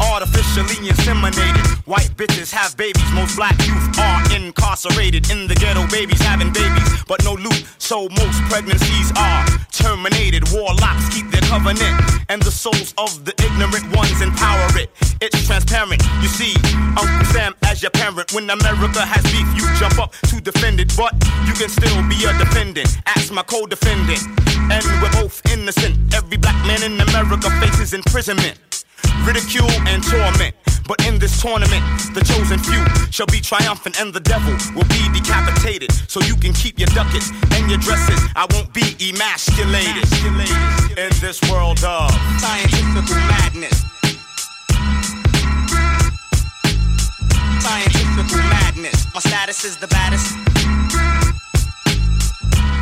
Artificially inseminated. White bitches have babies. Most black youth are incarcerated. In the ghetto, babies having babies, but no loot. So most pregnancies are terminated. Warlocks keep their covenant. And the souls of the ignorant ones empower it. It's transparent. You see, Uncle Sam as your parent. When America has beef, you jump up to defend it. But you can still be a defendant. Ask my co-defendant. And we're both innocent. Every black man in America faces imprisonment ridicule and torment. But in this tournament, the chosen few shall be triumphant and the devil will be decapitated. So you can keep your ducats and your dresses. I won't be emasculated in this world of scientific madness. Scientific madness. My status is the baddest.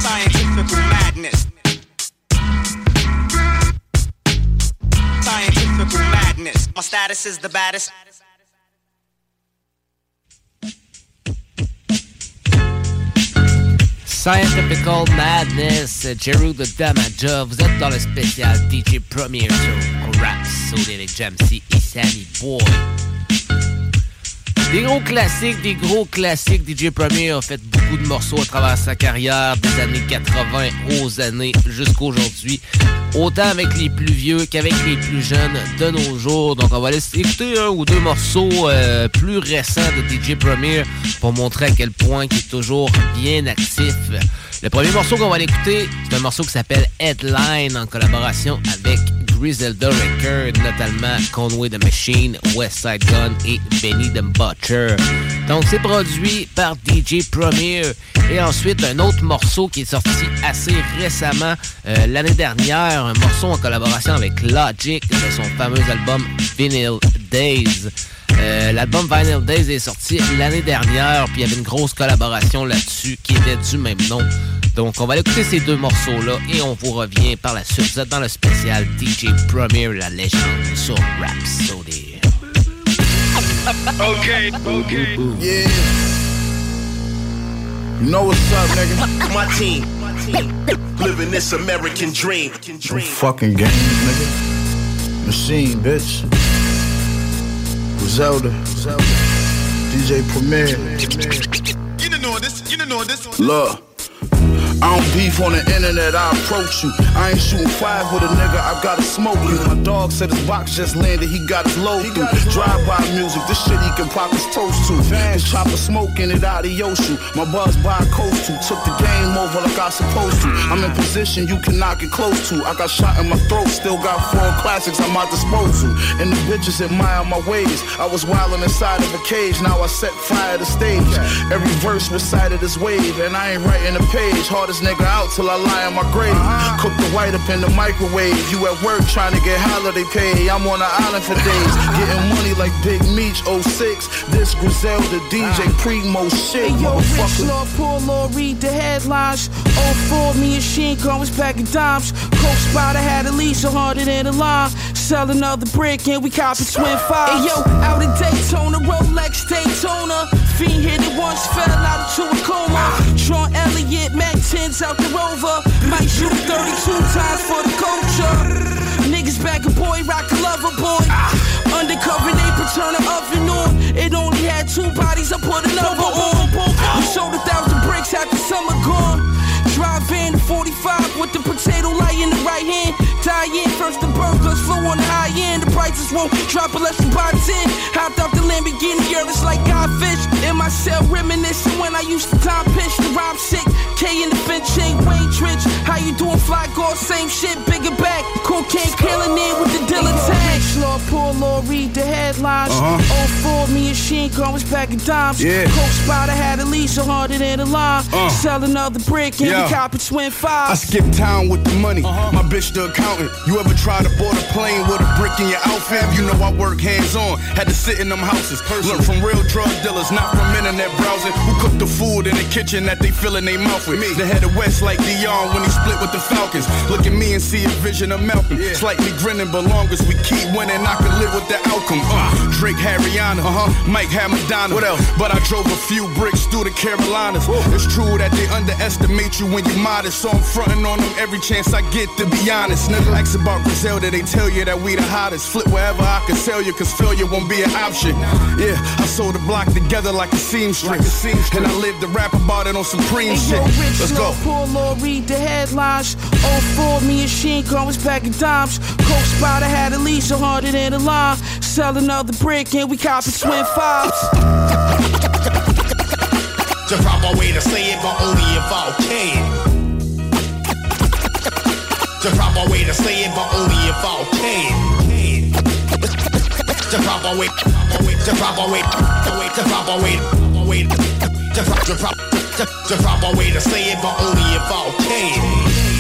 Scientific madness. Madness. My status is the baddest. Scientifical Madness, Jeru de Damaja, vous êtes dans le spécial DJ Premier Show, rap, Soul avec Jam`C et Sammy Boy. Des gros classiques, des gros classiques. DJ Premier a fait beaucoup de morceaux à travers sa carrière, des années 80 aux années jusqu'à aujourd'hui. Autant avec les plus vieux qu'avec les plus jeunes de nos jours. Donc on va laisser écouter un ou deux morceaux euh, plus récents de DJ Premier pour montrer à quel point il est toujours bien actif. Le premier morceau qu'on va l'écouter, c'est un morceau qui s'appelle Headline en collaboration avec Griselda Record, notamment Conway the Machine, West Side Gun et Benny the Butcher. Donc c'est produit par DJ Premier. Et ensuite un autre morceau qui est sorti assez récemment, euh, l'année dernière, un morceau en collaboration avec Logic de son fameux album Vinyl Days. Euh, L'album Vinyl Days est sorti l'année dernière, puis il y avait une grosse collaboration là-dessus qui était du même nom. Donc, on va écouter ces deux morceaux-là et on vous revient par la suite. Vous êtes dans le spécial DJ Premier, la légende sur Rhapsody. Okay, okay. Yeah. You know what's up, nigga? My team. Living this American dream. No fucking games, nigga. Machine, bitch. Griselda. DJ Premier. You don't know this. You don't know this. Look. Mm-hmm. I don't beef on the internet, I approach you. I ain't shooting five with a nigga, I gotta smoke you. My dog said his box just landed, he got his load through. Drive by music, this shit he can pop his toast to. His chopper smoking it out of Yoshu. My buzz by coast to. Took the game over like I supposed to. I'm in position you cannot get close to. I got shot in my throat, still got four classics at my disposal. And the bitches admire my ways. I was wildin' inside of a cage, now I set fire to stage. Every verse recited this wave, and I ain't writing a page. Hardest nigga out till I lie in my grave. Cook the white up in the microwave. You at work trying to get holiday pay. I'm on the island for days. Getting money like Big Meech 06. This Griselda DJ Primo shit, Hey yo, Rich motherfucker. Lord, poor Lord, read the headlines. 04, me and Sheen Gun was packing dimes. Coke Spider had at least a hundred in the line. Sell another brick and we copy twin five. Hey yo, out in Daytona, Rolex Daytona. Fiend hit it once, fell out into a coma. Sean Elliott, Mac 10s out the rover. Might shoot 32 times for the culture. Niggas back a boy, rock a lover boy. Undercover, they turn the oven on. It only had two bodies, I put another on. We sold a thousand bricks after summer gone. Drive in 45 end. First the burglars flow on the high end. The prices won't drop unless you buy 10. Hopped off the Lamborghini, girl, it's like Godfish. In my cell, reminiscing when I used to time pitch. The rhyme sick, K in the Finch, ain't Wayne Trench. How you doing, fly girl? Same shit, bigger back. Cocaine killing it with the Dilla tag. Law, poor law, read the headlines. Uh-huh. 04, me and Sheen was back in dimes. Yeah. Coke Spider had a lease, so harder than a line. Uh. Sell another brick and Yeah. we cop a twin I five. skip town with the money. My bitch the accountant. You ever try to board a plane with a brick in your outfit? You know I work hands on. Had to sit in them houses. Learn from real drug dealers, not from internet browsing. Who cook the food in the kitchen that they fill in their mouth with? Me, The head of West like Deion when he split with the Falcons. Look at me and see a vision of Malcolm. Slightly grinning, but long as we keep winning, I can live with the outcome. Uh, Drake had Rihanna, uh-huh. Mike had Madonna. What else? But I drove a few bricks through the Carolinas. It's true that they underestimate you when you're modest, so I'm fronting on them every chance I get to be honest. Nigga likes about Griselda, they tell you that we the hottest. Flip wherever I can sell you, cause failure won't be an option. Yeah, I sold the block together like a seamstress. And I lived to rap about it on Supreme Hey, shit. yo, rich Let's law, go. poor law, read the headlines. 04, me and Sheen was back in dimes. Coke Spider had a lease, so harder than a line. Sell another brick and we cop a twin fives. The proper way to say it, but only if I can. The proper way to say it, but only if I can. The proper way, the proper way, the way, the proper way, way, the pro- the pro- the- the proper way to say it, but only if I can.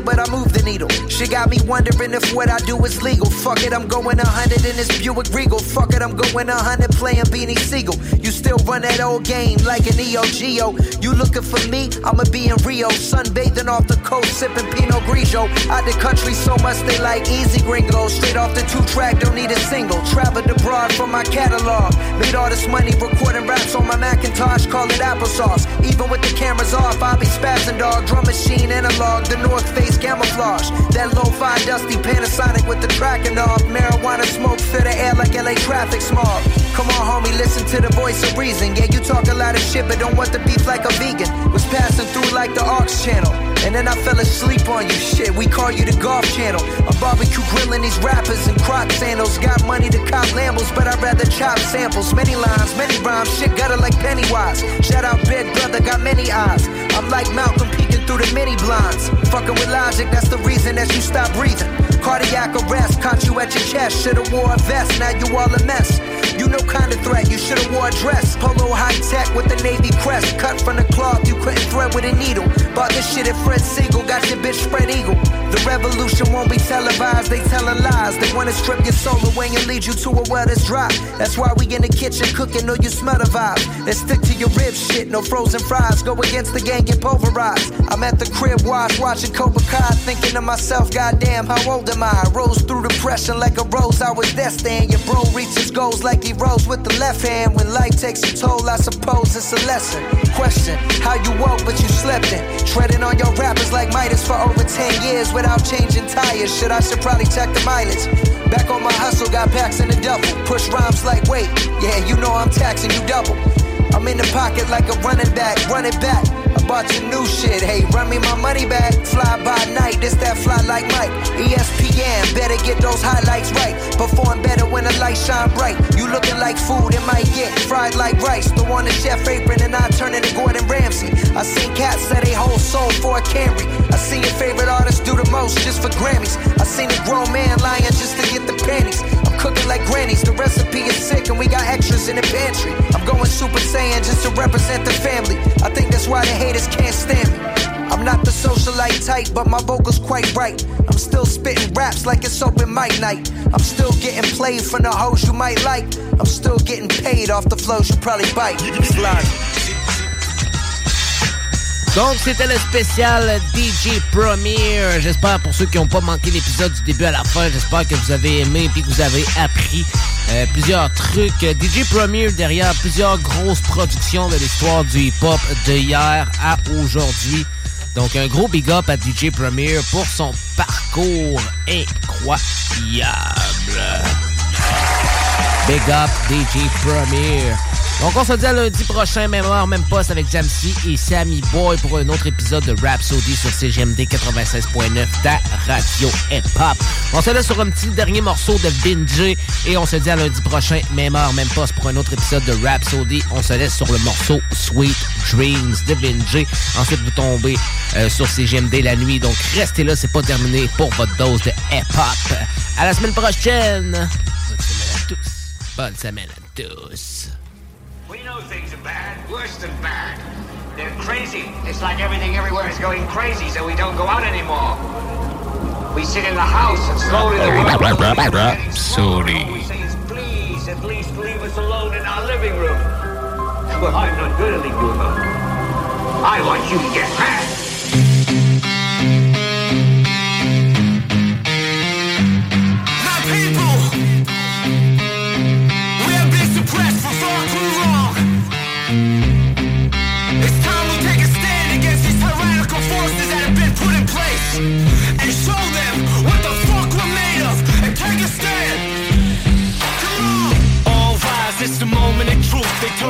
But I move the needle. She got me wondering if what I do is legal. Fuck it, I'm going a hundred in this Buick Regal. Fuck it, I'm going a hundred playing Beanie Sigel. You still run that old game like an E EOGO. You looking for me? I'ma be in Rio, sunbathing off the coast, sipping Pinot Grigio. Out the country so much they like easy gringo. Straight off the two track, don't need a single. Traveled abroad from my catalog. Made all this money recording raps on my Macintosh, call it applesauce. Even with the cameras off, I'll be spazzing dog. Drum machine analog, the North Face camouflage. That low-fi dusty Panasonic with the tracking off. Marijuana smoke fill the air like LA traffic smog. Come on, homie, listen to the voice of reason. Yeah, you talk a lot of shit, but don't want the beef like a vegan. Was passing through like the aux channel. And then I fell asleep on you. Shit, we call you the golf channel. I'm barbecue grilling these rappers croc sandals. Got money to cop Lambos, but I'd rather chop samples. Many lines, many rhymes. Shit gutter like Pennywise. Shout out Big Brother, got many eyes. I'm like Malcolm peeking through the mini blinds. Fucking with logic, that's the reason that you stop breathing. Cardiac arrest, caught you at your chest. Should've wore a vest, now you all a mess. You know kind of threat, you should've wore a dress. Polo high tech with the navy crest. Cut from the cloth, you couldn't thread with a needle. Bought this shit at Fred Segal, got your bitch spread eagle. The revolution won't be televised, they telling lies. They wanna strip your soul away and lead you to a well that's dry. That's why we in the kitchen cooking, know you smell the vibe. Let's stick to your rib shit, no frozen fries. Go against the gang, get pulverized. I'm at the crib, watch, watching Cobra Kai, thinking to myself, goddamn, how old am I? Rose through depression like a rose, I was destined. Your bro reaches goals like he rose with the left hand. When life takes a toll, I suppose it's a lesson. Question, how you woke but you slept in. Treading on your rappers like Midas for over 10 years without changing tires. Should I should probably check the mileage. Back on my hustle, got packs in the double. Push rhymes like weight. Yeah, you know I'm taxing you double. I'm in the pocket like a running back, running back. Bought you new shit. Hey, run me my money back. Fly by night, this that fly like Mike. ESPN, better get those highlights right. Perform better when the lights shine bright. You looking like food, it might get fried like rice. The one the chef apron and I turn into Gordon Ramsay. I seen cats say they whole soul for a Camry. I seen your favorite artist do the most just for Grammys. I seen a grown man lying just to get the panties. Cooking like grannies. The recipe is sick and we got extras in the pantry. I'm going Super Saiyan just to represent the family. I think that's why the haters can't stand me. I'm not the socialite type, but my vocals quite right. I'm still spitting raps like it's open mic night. I'm still getting played from the hoes you might like. I'm still getting paid off the flows you probably bite. Slide. Donc, c'était le spécial DJ Premier. J'espère, pour ceux qui n'ont pas manqué l'épisode du début à la fin, j'espère que vous avez aimé et que vous avez appris euh, plusieurs trucs. DJ Premier derrière plusieurs grosses productions de l'histoire du hip-hop de hier à aujourd'hui. Donc, un gros big up à DJ Premier pour son parcours incroyable. Big up DJ Premier. Donc, on se dit à lundi prochain, même heure, même poste avec Jamsey et Sammy Boy pour un autre épisode de Rhapsody sur CGMD 96.9, ta radio hip-hop. On se laisse sur un petit dernier morceau de Vinji et on se dit à lundi prochain, même heure, même poste pour un autre épisode de Rhapsody. On se laisse sur le morceau Sweet Dreams de Vinji. Ensuite, vous tombez euh, sur CGMD la nuit. Donc, restez là, c'est pas terminé pour votre dose de hip-hop. À la semaine prochaine. Bonne semaine à tous. Bonne semaine à tous. Know things are bad, worse than bad. They're crazy. It's like everything everywhere is going crazy, so we don't go out anymore. We sit in the house and slowly the world rap, rap, We sorry. say, please, at least leave us alone in our living room. Well, I'm not gonna leave you alone. I want you to get mad. Turn the.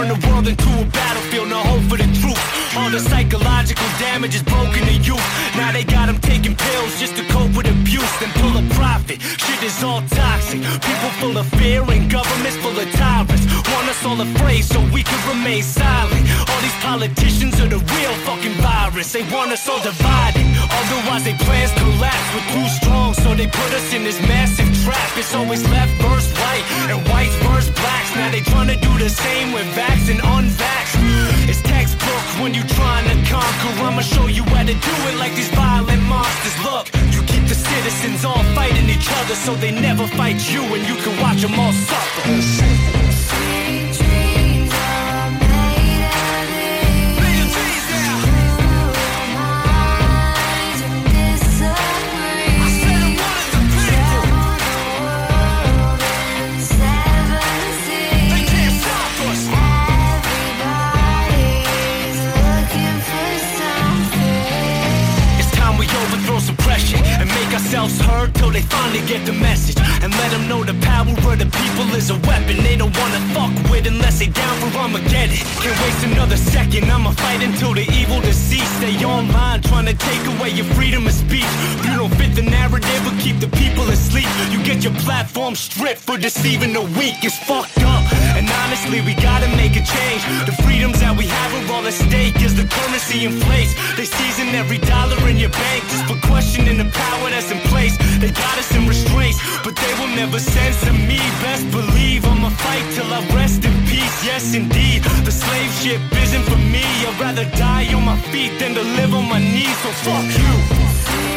And world into a battlefield, no hope for the truth. All the psychological damage is broken to youth. Now they got them taking pills just to cope with abuse, then pull a profit. Shit is all toxic. People full of fear and governments full of tyrants. Want us all afraid so we can remain silent. All these politicians are the real fucking virus. They want us all divided. Otherwise, they plans collapse. We're too strong, so they put us in this massive trap. It's always left versus white and whites versus blacks. Now they trying to do the same with vax and unvaxxed. It's textbook when you trying to conquer. I'ma show you how to do it like these violent monsters. Look, you keep the citizens all fighting each other so they never fight you and you can watch them all suffer. Ourselves heard till they finally get the message. And let them know the power of the people is a weapon they don't wanna fuck with unless they down for Armageddon. Can't waste another second, I'ma fight until the evil deceased. Stay online trying to take away your freedom of speech. You don't fit the narrative or keep the people asleep. You get your platform stripped for deceiving the weak. It's fucked up. And honestly, we gotta make a change. The freedoms that we have are all at stake as the currency inflates. They season every dollar in your bank just for questioning the power that's in place. They got us in restraints, but they will never censor me. Best believe I'ma fight till I rest in peace. Yes, indeed. The slave ship isn't for me. I'd rather die on my feet than to live on my knees. So fuck you.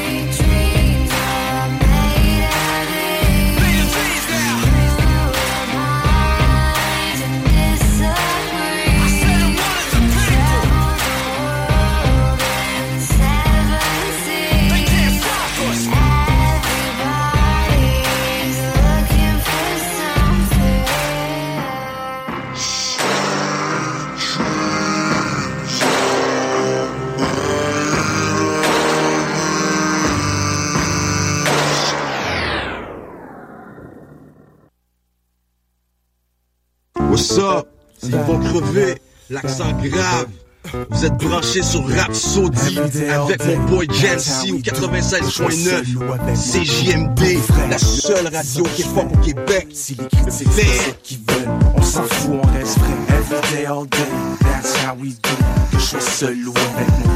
Ils vont crever. L'accent grave. Vous êtes branchés sur Rhapsody avec mon boy Jancy au 96.9 CJMD, la seule radio qui est forte au Québec. Si les critiques c'est ce qu'ils veulent, on s'en fout, on reste vrai. Every day, all day, that's how we do. Que je sois seul ou avec mon.